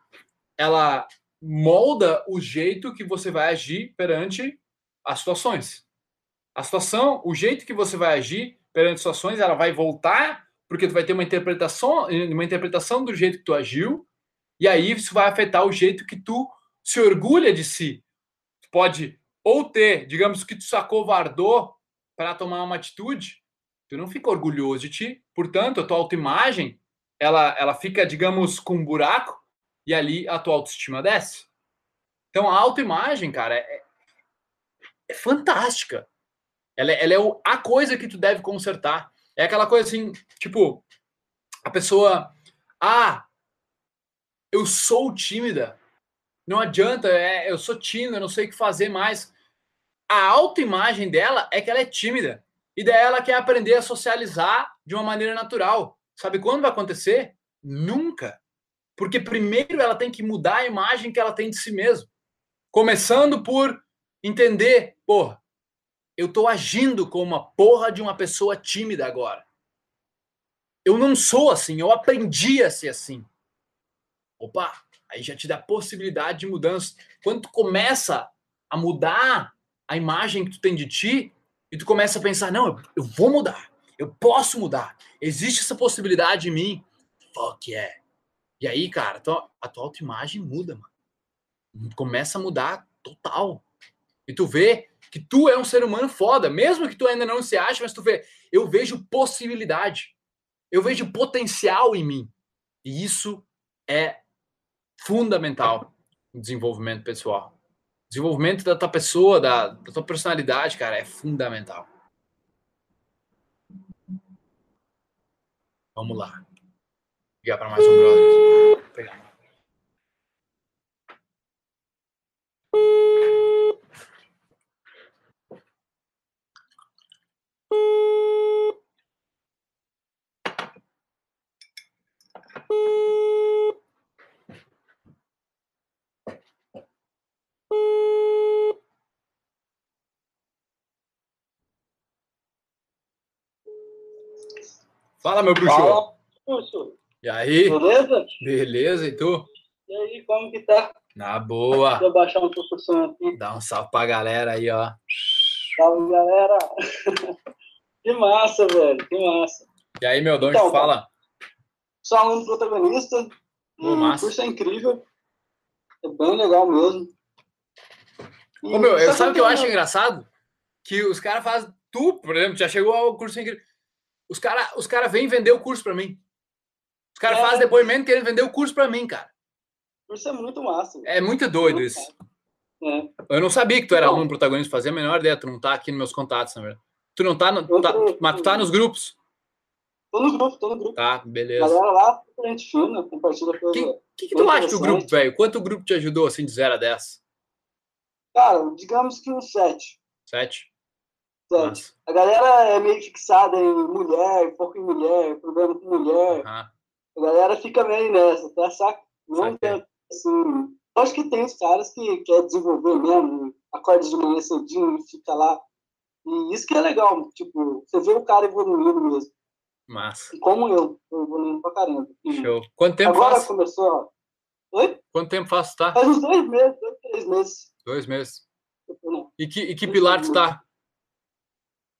S2: ela molda o jeito que você vai agir perante as situações a situação, o jeito que você vai agir perante situações, ela vai voltar, porque tu vai ter uma interpretação, uma interpretação do jeito que tu agiu, e aí isso vai afetar o jeito que tu se orgulha de si. Tu pode ou ter, digamos que tu se acovardou para tomar uma atitude, tu não fica orgulhoso de ti, portanto, a tua autoimagem, ela, ela fica, digamos, com um buraco, e ali a tua autoestima desce. Então, a autoimagem, cara, é, é fantástica. Ela, é, ela é o, a coisa que tu deve consertar. É aquela coisa assim, tipo, a pessoa. Ah, eu sou tímida. Não adianta, é, eu sou tímida, eu não sei o que fazer mais. A autoimagem dela é que ela é tímida. E daí ela quer aprender a socializar de uma maneira natural. Sabe quando vai acontecer? Nunca. Porque primeiro ela tem que mudar a imagem que ela tem de si mesma. Começando por entender, porra, eu tô agindo como uma porra de uma pessoa tímida agora. Eu não sou assim, eu aprendi a ser assim. Opa, aí já te dá possibilidade de mudança. Quando tu começa a mudar a imagem que tu tem de ti, e tu começa a pensar, não, eu vou mudar, eu posso mudar, existe essa possibilidade em mim. Fuck yeah. E aí, cara, a tua autoimagem muda, mano. Começa a mudar total. E tu vê que tu é um ser humano foda, mesmo que tu ainda não se ache, mas tu vê, eu vejo possibilidade. Eu vejo potencial em mim. E isso é fundamental no desenvolvimento pessoal. Desenvolvimento da tua pessoa, da, da tua personalidade, cara, é fundamental. Vamos lá. Ligar para mais um brother. Pegar. Fala, meu bruxo.
S5: Fala, bruxo.
S2: E aí?
S5: Beleza?
S2: Beleza, e tu?
S5: E aí, como que tá?
S2: Na boa.
S5: Deixa eu baixar um pouco o som aqui.
S2: Dá um salve pra galera aí, ó.
S5: Salve, galera. que massa, velho. Que massa.
S2: E aí, meu, de onde
S5: Então,
S2: fala?
S5: Sou aluno protagonista.
S2: Ô,
S5: o
S2: massa.
S5: curso é incrível. É bem legal mesmo. E
S2: Ô, meu, eu, sabe o que eu acho engraçado? Que os caras fazem. Tu, por exemplo, já chegou ao curso incrível. Os caras os cara vêm vender o curso pra mim. Os caras
S5: É.
S2: fazem depoimento querendo vender o curso pra mim, cara.
S5: O curso é muito massa.
S2: É muito doido
S5: Muito
S2: isso.
S5: É.
S2: Eu não sabia que tu era
S5: Não.
S2: aluno protagonista, fazia a menor ideia. Tu não tá aqui nos meus contatos, na verdade. Tu não tá, no,
S5: Eu
S2: tá-
S5: tô-
S2: mas tu tá nos grupos.
S5: Tô no grupo, tô no grupo.
S2: Tá,
S5: A
S2: beleza.
S5: galera lá, a gente fina, compartilha coisa.
S2: O que, que tu acha do grupo, velho? Quanto o grupo te ajudou, assim, de 0 a 10?
S5: Cara, digamos que uns sete.
S2: 7?
S5: A galera é meio fixada em mulher, pouco em mulher, problema com mulher.
S2: Aham.
S5: A galera fica meio nessa, tá? Saca? Não tanto assim. Eu acho que tem os caras que quer desenvolver mesmo, acorda de manhã cedinho e fica lá. E isso que é legal, tipo, você vê o cara evoluindo mesmo.
S2: Massa.
S5: Como eu, tô evoluindo pra caramba. E
S2: Show. Quanto tempo
S5: agora
S2: faz?
S5: começou, ó. Oi?
S2: Quanto tempo faz tá?
S5: Faz uns dois meses, dois, três meses.
S2: Dois meses.
S5: Eu
S2: E que, e que pilar tu tá?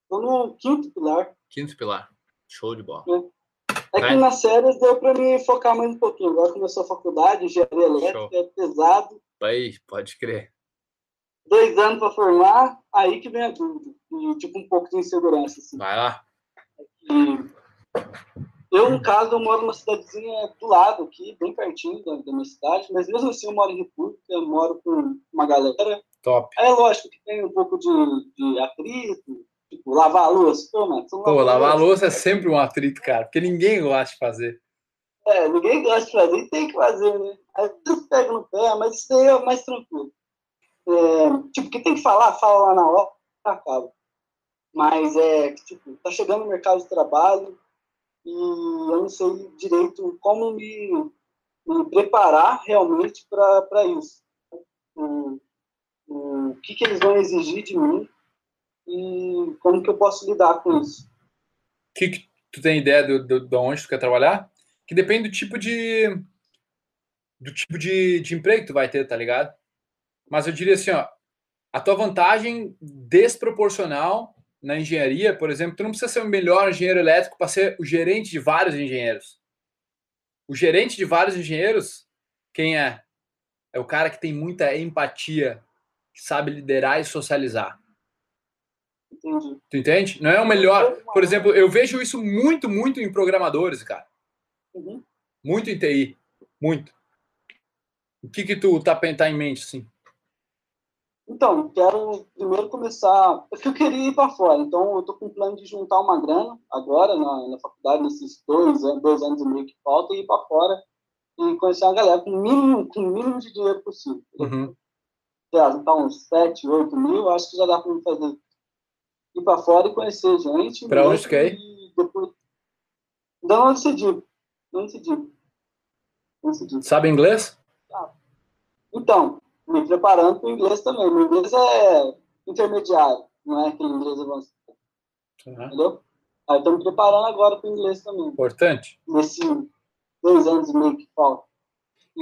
S5: Tô no quinto pilar.
S2: Quinto pilar. Show de bola.
S5: É
S2: Vai.
S5: que nas séries deu pra me focar mais um pouquinho. Agora começou a faculdade, engenharia elétrica, é pesado.
S2: Aí, pode crer.
S5: Dois anos pra formar, aí que vem a dúvida. E tipo um pouco de insegurança. Assim.
S2: Vai lá.
S5: E eu, no caso, eu moro numa cidadezinha do lado aqui, bem pertinho da, da minha cidade, mas mesmo assim eu moro em República, moro com uma galera.
S2: Top.
S5: É lógico que tem um pouco de, de atrito, tipo, lavar a louça. Pô, mano,
S2: Pô,
S5: lava
S2: lavar a louça é sempre um atrito, cara, porque ninguém gosta de fazer.
S5: É, ninguém gosta de fazer e tem que fazer, né? Às vezes pega no pé, mas isso aí é mais tranquilo. É, tipo, que tem que falar, fala lá na hora, acaba. Mas é, tipo, tá chegando no mercado de trabalho e eu não sei direito como me, me preparar realmente para isso. O, o que, que eles vão exigir de mim e como que eu posso lidar com isso.
S2: O que, que tu tem ideia do, do, de onde tu quer trabalhar? Que depende do tipo de. do tipo de, de emprego que tu vai ter, tá ligado? Mas eu diria assim, ó. A tua vantagem desproporcional na engenharia, por exemplo, tu não precisa ser o melhor engenheiro elétrico para ser o gerente de vários engenheiros. O gerente de vários engenheiros, quem é? É o cara que tem muita empatia, que sabe liderar e socializar.
S5: Entendi.
S2: Tu entende? Não é o melhor. Por exemplo, eu vejo isso muito, muito em programadores, cara.
S5: Uhum.
S2: Muito em TI. Muito. O que que tu tá, tá em mente, assim?
S5: Então, quero primeiro começar. Porque eu queria ir para fora, então eu estou com o plano de juntar uma grana agora na, na faculdade, nesses dois, anos- dois anos e meio que falta, e ir para fora e conhecer uma galera com o mínimo, com o mínimo de dinheiro possível.
S2: Uhum.
S5: Juntar uns 7, 8 mil, acho que já dá para fazer. Ir para fora e conhecer gente.
S2: Pra onde
S5: mesmo,
S2: tu quer ir?
S5: E depois. Ainda não decidi. Não decidi. Não decidi.
S2: Sabe inglês?
S5: Então, me preparando para o inglês também. Meu inglês é intermediário, não é aquele inglês avançado,
S2: Uhum.
S5: entendeu? Aí estou me preparando agora para o inglês também.
S2: Importante.
S5: Nesse dois anos e meio que falta.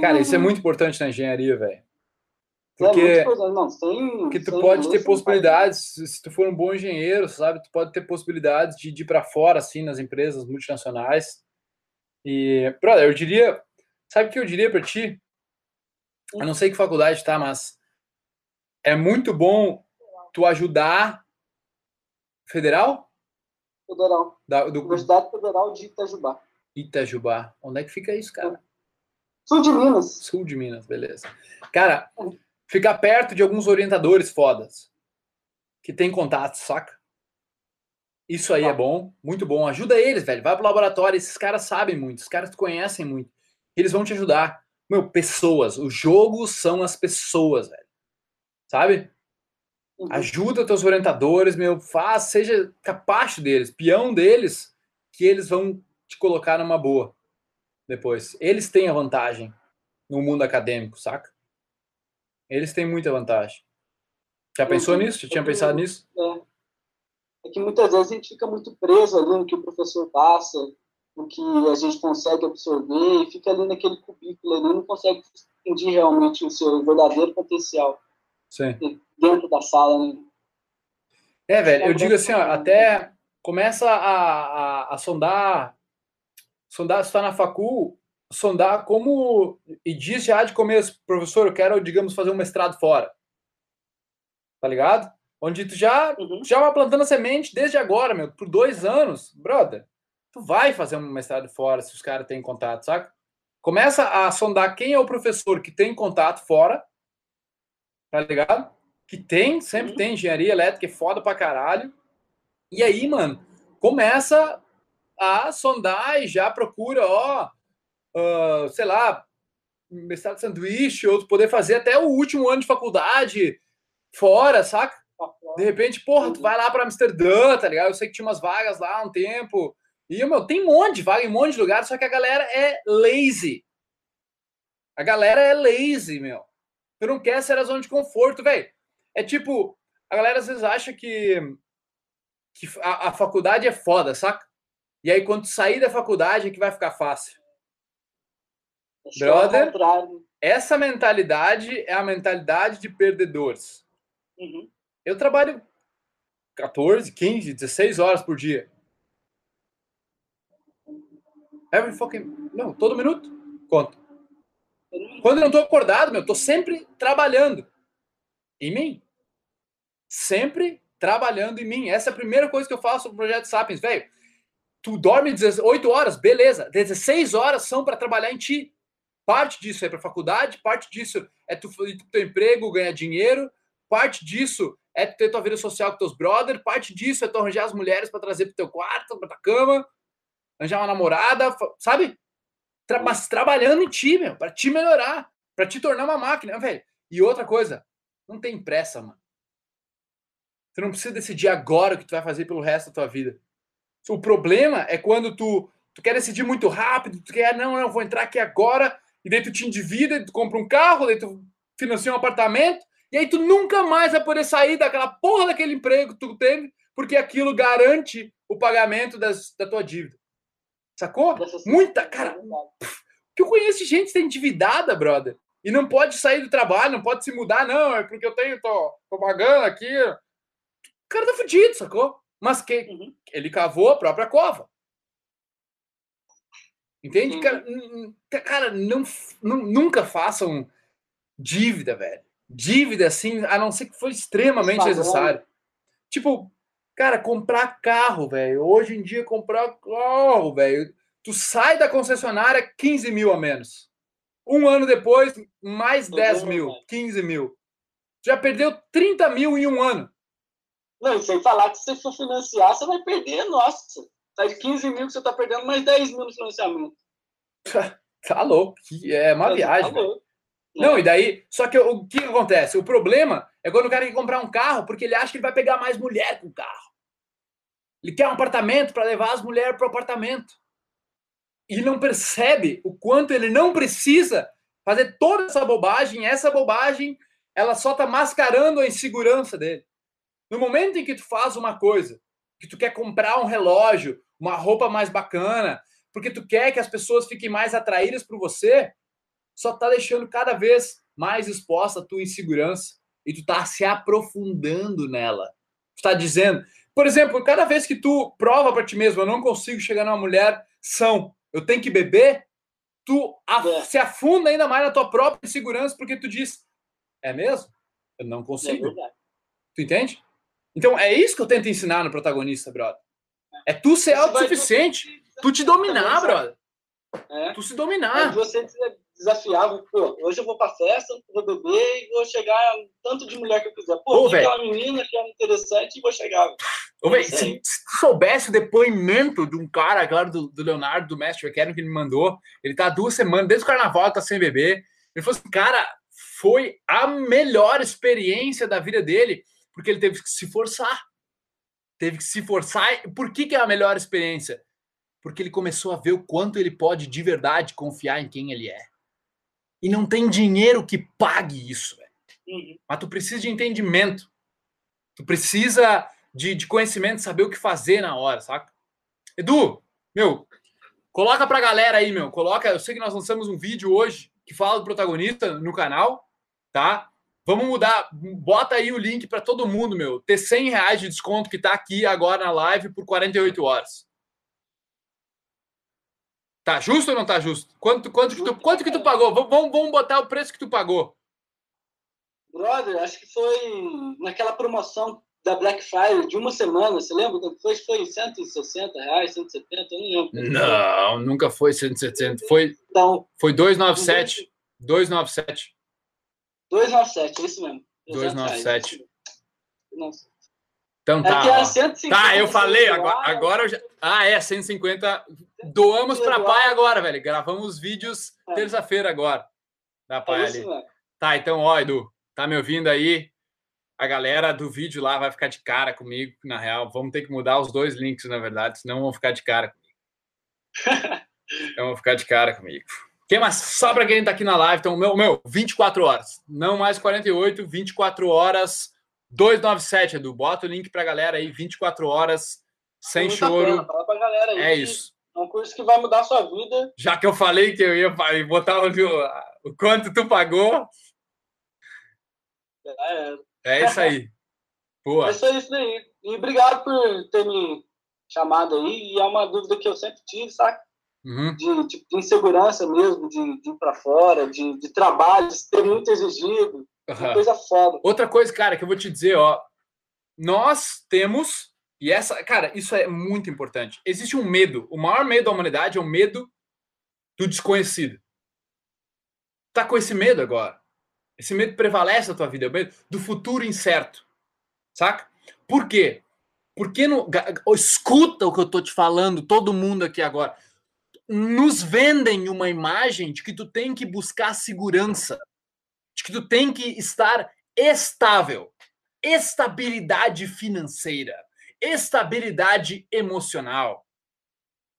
S2: Cara, isso é muito importante na engenharia, velho.
S5: É
S2: Porque,
S5: importante. Não, sem,
S2: porque tu pode ter possibilidades, se tu for um bom engenheiro, sabe? Tu pode ter possibilidades de, de ir para fora, assim, nas empresas multinacionais. E, brother, eu diria. Sabe o que eu diria para ti? Eu não sei que faculdade tá, mas é muito bom tu ajudar. Federal?
S5: Federal.
S2: Da, do
S5: Universidade Federal de Itajubá.
S2: Itajubá. Onde é que fica isso, cara?
S5: Sul de Minas.
S2: Sul de Minas, beleza. Cara, ficar perto de alguns orientadores fodas que tem contato, saca? Isso aí é bom, muito bom. Ajuda eles, velho. Vai pro laboratório, esses caras sabem muito, esses caras te conhecem muito. Eles vão te ajudar. Meu, pessoas. O jogo são as pessoas, velho. Sabe?
S5: Uhum.
S2: Ajuda teus orientadores, meu. Faz, seja capacho deles, peão deles, que eles vão te colocar numa boa depois. Eles têm a vantagem no mundo acadêmico, saca? Eles têm muita vantagem. Já pensou nisso? Já tinha pensado nisso?
S5: É. É que muitas vezes a gente fica muito preso ali no que o professor passa, no que a gente consegue absorver, e fica ali naquele cubículo ali, não consegue entender realmente o seu verdadeiro potencial
S2: Sim.
S5: dentro da sala. Né?
S2: É, velho, eu digo assim, ó, até começa a, a, a sondar, sondar, se tá na facul, sondar como, e diz já de começo, professor, eu quero, digamos, fazer um mestrado fora. Tá ligado? Onde tu já,
S5: Uhum.
S2: já vai plantando a semente desde agora, meu, por dois anos, brother, tu vai fazer um mestrado fora se os caras têm contato, saca? Começa a sondar quem é o professor que tem contato fora, tá ligado? Que tem, sempre
S5: Uhum.
S2: tem engenharia elétrica, é foda pra caralho. E aí, mano, começa a sondar e já procura, ó, ah, sei lá, mestrado de sanduíche, ou tu poder fazer até o último ano de faculdade fora, saca? De repente, porra, tu vai lá para Amsterdã, tá ligado? Eu sei que tinha umas vagas lá há um tempo. E, meu, tem um monte de vaga em um monte de lugar, só que a galera é lazy. A galera é lazy, meu. Tu não quer ser a zona de conforto, velho. É tipo, a galera às vezes acha que, que a, a faculdade é foda, saca? E aí, quando tu sair da faculdade, é que vai ficar fácil. Brother. Essa mentalidade é a mentalidade de perdedores.
S5: Uhum.
S2: Eu trabalho 14, 15, 16 horas por dia. Every fucking. Não, todo minuto. Conta. Quando eu não tô acordado, meu, eu tô sempre trabalhando. Em mim. Sempre trabalhando em mim. Essa é a primeira coisa que eu faço no projeto Sapiens, velho. Tu dorme 18 horas, beleza. 16 horas são para trabalhar em ti. Parte disso é para faculdade, parte disso é tu teu emprego, ganhar dinheiro, parte disso é ter tua vida social com teus brothers, parte disso é tu arranjar as mulheres para trazer pro teu quarto, pra tua cama, arranjar uma namorada, sabe? Tra mas trabalhando em ti, meu, para te melhorar, para te tornar uma máquina, velho. E outra coisa, não tem pressa, mano. Tu não precisa decidir agora o que tu vai fazer pelo resto da tua vida. O problema é quando tu, tu quer decidir muito rápido, tu quer, não, não, vou entrar aqui agora, e daí tu te endivida, tu compra um carro, daí tu financia um apartamento, e aí tu nunca mais vai poder sair daquela porra daquele emprego que tu teve, porque aquilo garante o pagamento das, da tua dívida. Sacou?
S5: Dessa
S2: Muita, cara, que eu conheço gente que tá endividada, brother. E não pode sair do trabalho, não pode se mudar, não, é porque eu tenho, tô, tô pagando aqui. O cara tá fudido, sacou? Mas que
S5: Uhum.
S2: ele cavou a própria cova. Entende? Cara, n- cara não, nu- nunca façam dívida, velho. Dívida, assim, a não ser que for extremamente necessário. Tipo, cara, comprar carro, velho. Hoje em dia, comprar carro, velho. Tu sai da concessionária 15 mil a menos. Um ano depois, mais
S5: Tô
S2: 10
S5: vendo,
S2: mil,
S5: velho.
S2: 15 mil. Já perdeu 30 mil em um ano.
S5: Não, sem falar que se você for financiar, você vai perder, nossa. Sai de 15 mil que você está perdendo mais 10 mil no financiamento.
S2: Tá louco. É uma
S5: Tá
S2: viagem. velho.
S5: louco.
S2: Não, e daí, só que o que acontece? O problema é quando o cara quer comprar um carro porque ele acha que ele vai pegar mais mulher com o carro. Ele quer um apartamento para levar as mulheres para o apartamento. E não percebe o quanto ele não precisa fazer toda essa bobagem. Essa bobagem, ela só tá mascarando a insegurança dele. No momento em que tu faz uma coisa, que tu quer comprar um relógio, uma roupa mais bacana, porque tu quer que as pessoas fiquem mais atraídas por você, só tá deixando cada vez mais exposta a tua insegurança e tu tá se aprofundando nela. Tu tá dizendo, por exemplo, cada vez que tu prova para ti mesmo, eu não consigo chegar numa mulher são, eu tenho que beber, tu
S5: É.
S2: se afunda ainda mais na tua própria insegurança porque tu diz, é mesmo? Eu não
S5: É
S2: consigo.
S5: verdade.
S2: Tu entende? Então é isso que eu tento ensinar no protagonista, brother. É tu ser autossuficiente, tu te dominar, brother.
S5: É.
S2: Tu se dominar.
S5: você desafiava, pô, hoje eu vou pra festa, vou beber e vou chegar tanto de mulher que eu quiser. Pô,
S2: Ô, velho.
S5: aquela menina que é interessante e vou chegar.
S2: Ô, véi,
S5: Isso
S2: se, se tu soubesse o depoimento de um cara agora, do, do Leonardo, do Mestre Academy, que ele me mandou, ele tá há duas semanas, desde o carnaval, tá sem beber. Ele falou assim, cara, foi a melhor experiência da vida dele, porque ele teve que se forçar. Teve que se forçar. Por que, que é a melhor experiência? Porque ele começou a ver o quanto ele pode de verdade confiar em quem ele é. E não tem dinheiro que pague isso.
S5: Uhum.
S2: Mas tu precisa de entendimento. Tu precisa de, de conhecimento, saber o que fazer na hora, saca? Edu, meu, coloca pra galera aí, meu. Coloca, eu sei que nós lançamos um vídeo hoje que fala do protagonista no canal, tá? Vamos mudar, bota aí o link pra todo mundo, meu. Ter 100 reais de desconto que tá aqui agora na live por 48 horas. Tá justo ou não tá justo? Quanto, quanto, que, tu, quanto que tu pagou? Vamos, vamos, botar o preço que tu pagou.
S5: Brother, acho que foi naquela promoção da Black Friday de uma semana, você lembra? Foi, foi 160 reais, 170, eu não lembro.
S2: Não, nunca foi 170. Foi,
S5: Então,
S2: foi 297. 297.
S5: 297, é isso mesmo.
S2: 297.
S5: Nossa.
S2: Então
S5: É
S2: tá.
S5: 150.
S2: Tá, eu falei, agora, agora eu já. Ah, é, 150. Doamos pra
S5: Legal.
S2: pai agora, velho. Gravamos os vídeos
S5: É.
S2: terça-feira agora. Da pai
S5: É
S2: ali.
S5: isso mesmo.
S2: Tá, então, ó, Edu, tá me ouvindo aí? A galera do vídeo lá vai ficar de cara comigo, na real. Vamos ter que mudar os dois links, na verdade, senão vão ficar de cara comigo. então vão ficar de cara comigo. Quem mais? Só pra quem tá aqui na live, então, meu, meu, 24 horas. Não mais 48, 24 horas, 297, Edu. Bota o link pra galera aí, 24 horas, sem
S5: Muito a
S2: choro.
S5: pena, Fala pra galera aí.
S2: É isso.
S5: É um curso que vai mudar a sua vida.
S2: Já que eu falei que eu ia botar o, o quanto tu pagou,
S5: É,
S2: é isso aí. Boa.
S5: Mas foi isso daí. E obrigado por ter me chamado aí. E é uma dúvida que eu sempre tive, sabe?
S2: Uhum.
S5: De, de, de insegurança mesmo, de, de ir pra fora, de, de trabalho, de ser muito exigido. Uma coisa foda.
S2: Outra coisa, cara, que eu vou te dizer, ó. Nós temos, e essa, cara, isso é muito importante. Existe um medo. O maior medo da humanidade é o medo do desconhecido. Tá com esse medo agora. Esse medo prevalece na tua vida, é o medo do futuro incerto. Saca? Por quê? Porque ga- escuta o que eu tô te falando, todo mundo aqui agora. Nos vendem uma imagem de que tu tem que buscar segurança, de que tu tem que estar estável, estabilidade financeira, estabilidade emocional.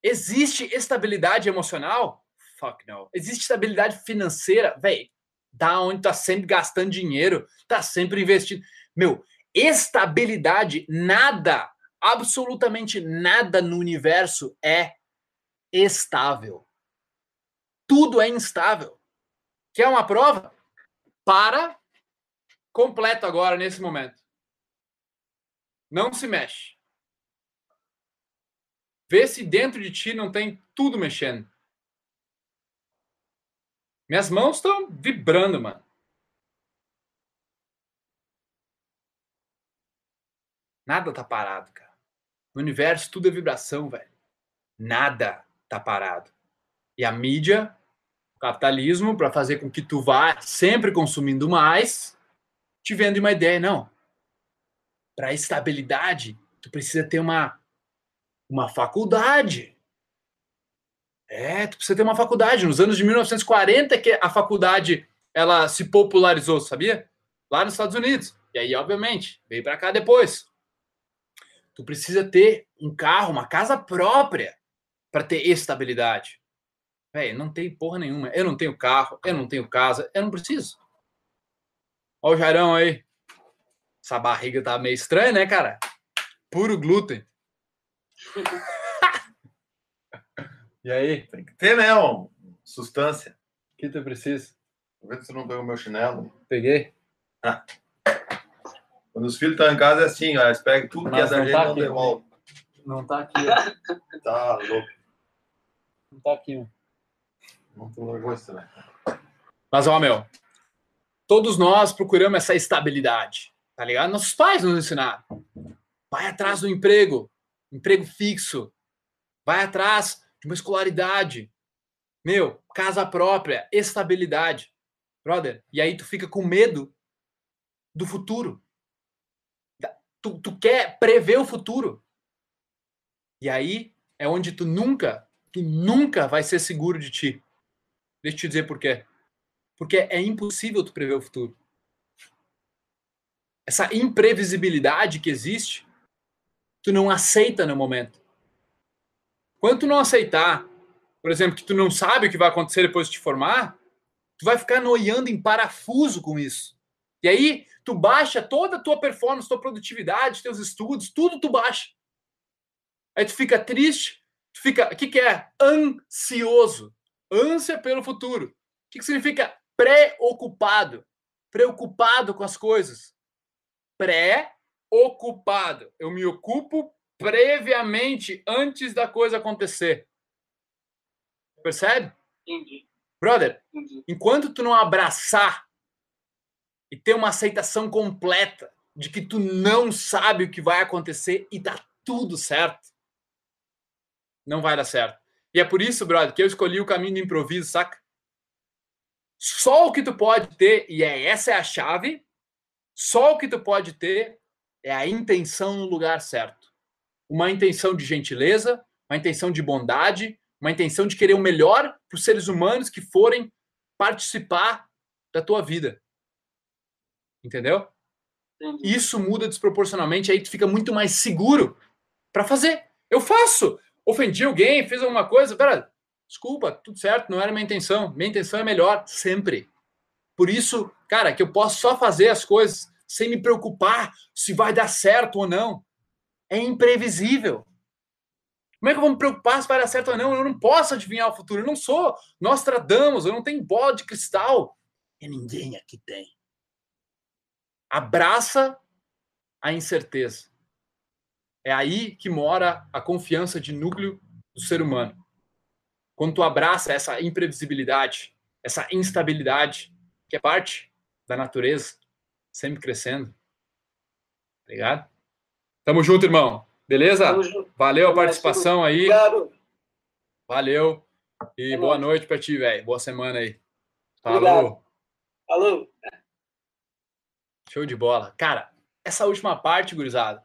S2: Existe estabilidade emocional? Fuck no. Existe estabilidade financeira? Véi, da onde tá sempre gastando dinheiro, tá sempre investindo. Meu, estabilidade, nada, absolutamente nada no universo é estável. Tudo é instável. Quer uma prova? Para completo agora nesse momento. Não se mexe. Vê se dentro de ti não tem tudo mexendo. Minhas mãos estão vibrando, mano. Nada tá parado, cara. No universo tudo é vibração, velho. Nada tá parado. E a mídia, o capitalismo, para fazer com que tu vá sempre consumindo mais, te vende uma ideia, não. Para estabilidade, tu precisa ter uma uma faculdade. É, tu precisa ter uma faculdade. Nos anos de 1940 que a faculdade ela se popularizou, sabia? Lá nos Estados Unidos. E aí, obviamente, veio para cá depois. Tu precisa ter um carro, uma casa própria para ter estabilidade. Velho, não tem porra nenhuma. Eu não tenho carro, eu não tenho casa, eu não preciso. Olha o Jairão aí. Essa barriga tá meio estranha, né, cara? Puro glúten. e aí?
S6: Tem que ter, né? Um, substância.
S2: O que tu precisa?
S6: Vou ver se você não pegou meu chinelo.
S2: Peguei.
S6: Quando os filhos estão em casa é assim, ó, eles pegam tudo que é
S2: Mas
S6: da
S2: não
S6: gente
S2: tá
S6: e não
S2: aqui,
S6: devolvem.
S2: Não tá aqui, ó.
S6: Tá louco.
S2: Não tá aqui, ó.
S6: Não tô nervoso também.
S2: Mas, ó, meu, todos nós procuramos essa estabilidade, tá ligado? Nossos pais nos ensinaram. Vai atrás do emprego, emprego fixo. Vai atrás de uma escolaridade. Meu, casa própria, estabilidade. Brother, e aí tu fica com medo do futuro. Tu, tu quer prever o futuro. E aí é onde tu nunca, tu nunca vai ser seguro de ti. Deixa eu te dizer por quê. Porque é impossível tu prever o futuro. Essa imprevisibilidade que existe, tu não aceita no momento. Quando tu não aceitar, por exemplo, que tu não sabe o que vai acontecer depois de te formar, tu vai ficar noiando em parafuso com isso. E aí, tu baixa toda a tua performance, tua produtividade, teus estudos, tudo tu baixa. Aí tu fica triste, tu fica, o que que é? Ansioso. Ânsia pelo futuro. O que, que significa preocupado? Preocupado com as coisas. Pré-ocupado. Eu me ocupo previamente, antes da coisa acontecer. Percebe?
S5: Entendi,
S2: Brother,
S5: entendi.
S2: enquanto tu não abraçar e ter uma aceitação completa de que tu não sabe o que vai acontecer e tá tudo certo, não vai dar certo. E é por isso, brother, que eu escolhi o caminho do improviso, saca? Só o que tu pode ter, e é essa é a chave, só o que tu pode ter é a intenção no lugar certo. Uma intenção de gentileza, uma intenção de bondade, uma intenção de querer o melhor para os seres humanos que forem participar da tua vida. Entendeu? Isso muda desproporcionalmente, aí tu fica muito mais seguro para fazer. Eu faço. Ofendi alguém, fiz alguma coisa, pera, desculpa, tudo certo, não era minha intenção. Minha intenção é melhor sempre. Por isso, cara, que eu posso só fazer as coisas sem me preocupar se vai dar certo ou não. É imprevisível. Como é que eu vou me preocupar se vai dar certo ou não? Eu não posso adivinhar o futuro. Eu não sou Nostradamus, eu não tenho bola de cristal. E ninguém aqui tem. Abraça a incerteza. É aí que mora a confiança de núcleo do ser humano. Quando tu abraça essa imprevisibilidade, essa instabilidade, que é parte da natureza, sempre crescendo. Tá ligado? Tamo junto, irmão. Beleza?
S5: Tamo junto.
S2: Valeu a participação aí.
S5: Obrigado.
S2: Valeu. E boa noite pra ti, velho. Boa semana aí.
S5: Obrigado.
S2: Falou.
S5: Alô?
S2: Show de bola. Cara, essa última parte, gurizada,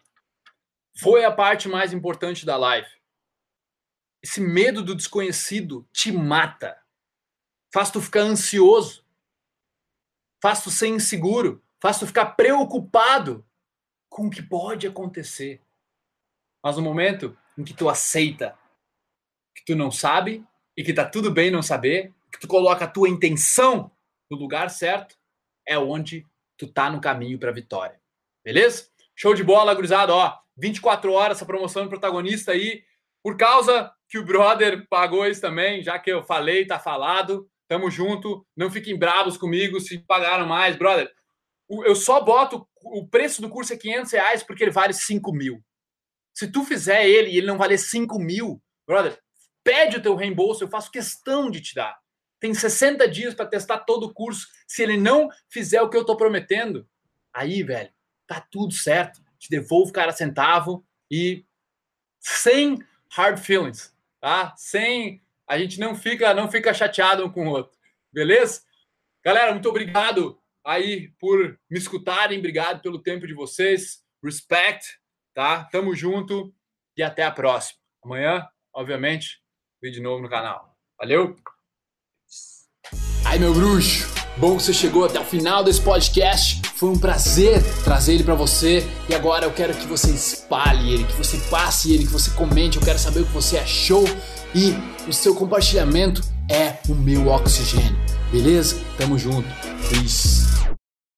S2: foi a parte mais importante da live. Esse medo do desconhecido te mata. Faz tu ficar ansioso. Faz tu ser inseguro. Faz tu ficar preocupado com o que pode acontecer. Mas no momento em que tu aceita que tu não sabe e que tá tudo bem não saber, que tu coloca a tua intenção no lugar certo, é onde tu tá no caminho para vitória. Beleza? Show de bola, gurizada, ó. 24 horas essa promoção do protagonista aí, por causa que o brother pagou isso também, já que eu falei, tá falado. Tamo junto. Não fiquem bravos comigo se pagaram mais, brother. Eu só boto o preço do curso é 500 reais porque ele vale 5 mil. Se tu fizer ele e ele não valer 5 mil, brother, pede o teu reembolso, eu faço questão de te dar. Tem 60 dias para testar todo o curso. Se ele não fizer o que eu tô prometendo, aí, velho, tá tudo certo. Te devolvo cada centavo e sem hard feelings, tá? Sem a gente não fica não fica chateado um com o outro. Beleza? Galera, muito obrigado aí por me escutarem, obrigado pelo tempo de vocês. Respect, tá? Tamo junto e até a próxima. Amanhã, obviamente, vídeo novo no canal.
S7: Valeu!
S2: Ai, meu bruxo, bom que você chegou até o final desse podcast. Foi um prazer trazer ele para você e agora eu quero que você espalhe ele, que você passe ele, que você comente. Eu quero saber o que você achou e o seu compartilhamento é o meu oxigênio. Beleza? Tamo junto. Peace.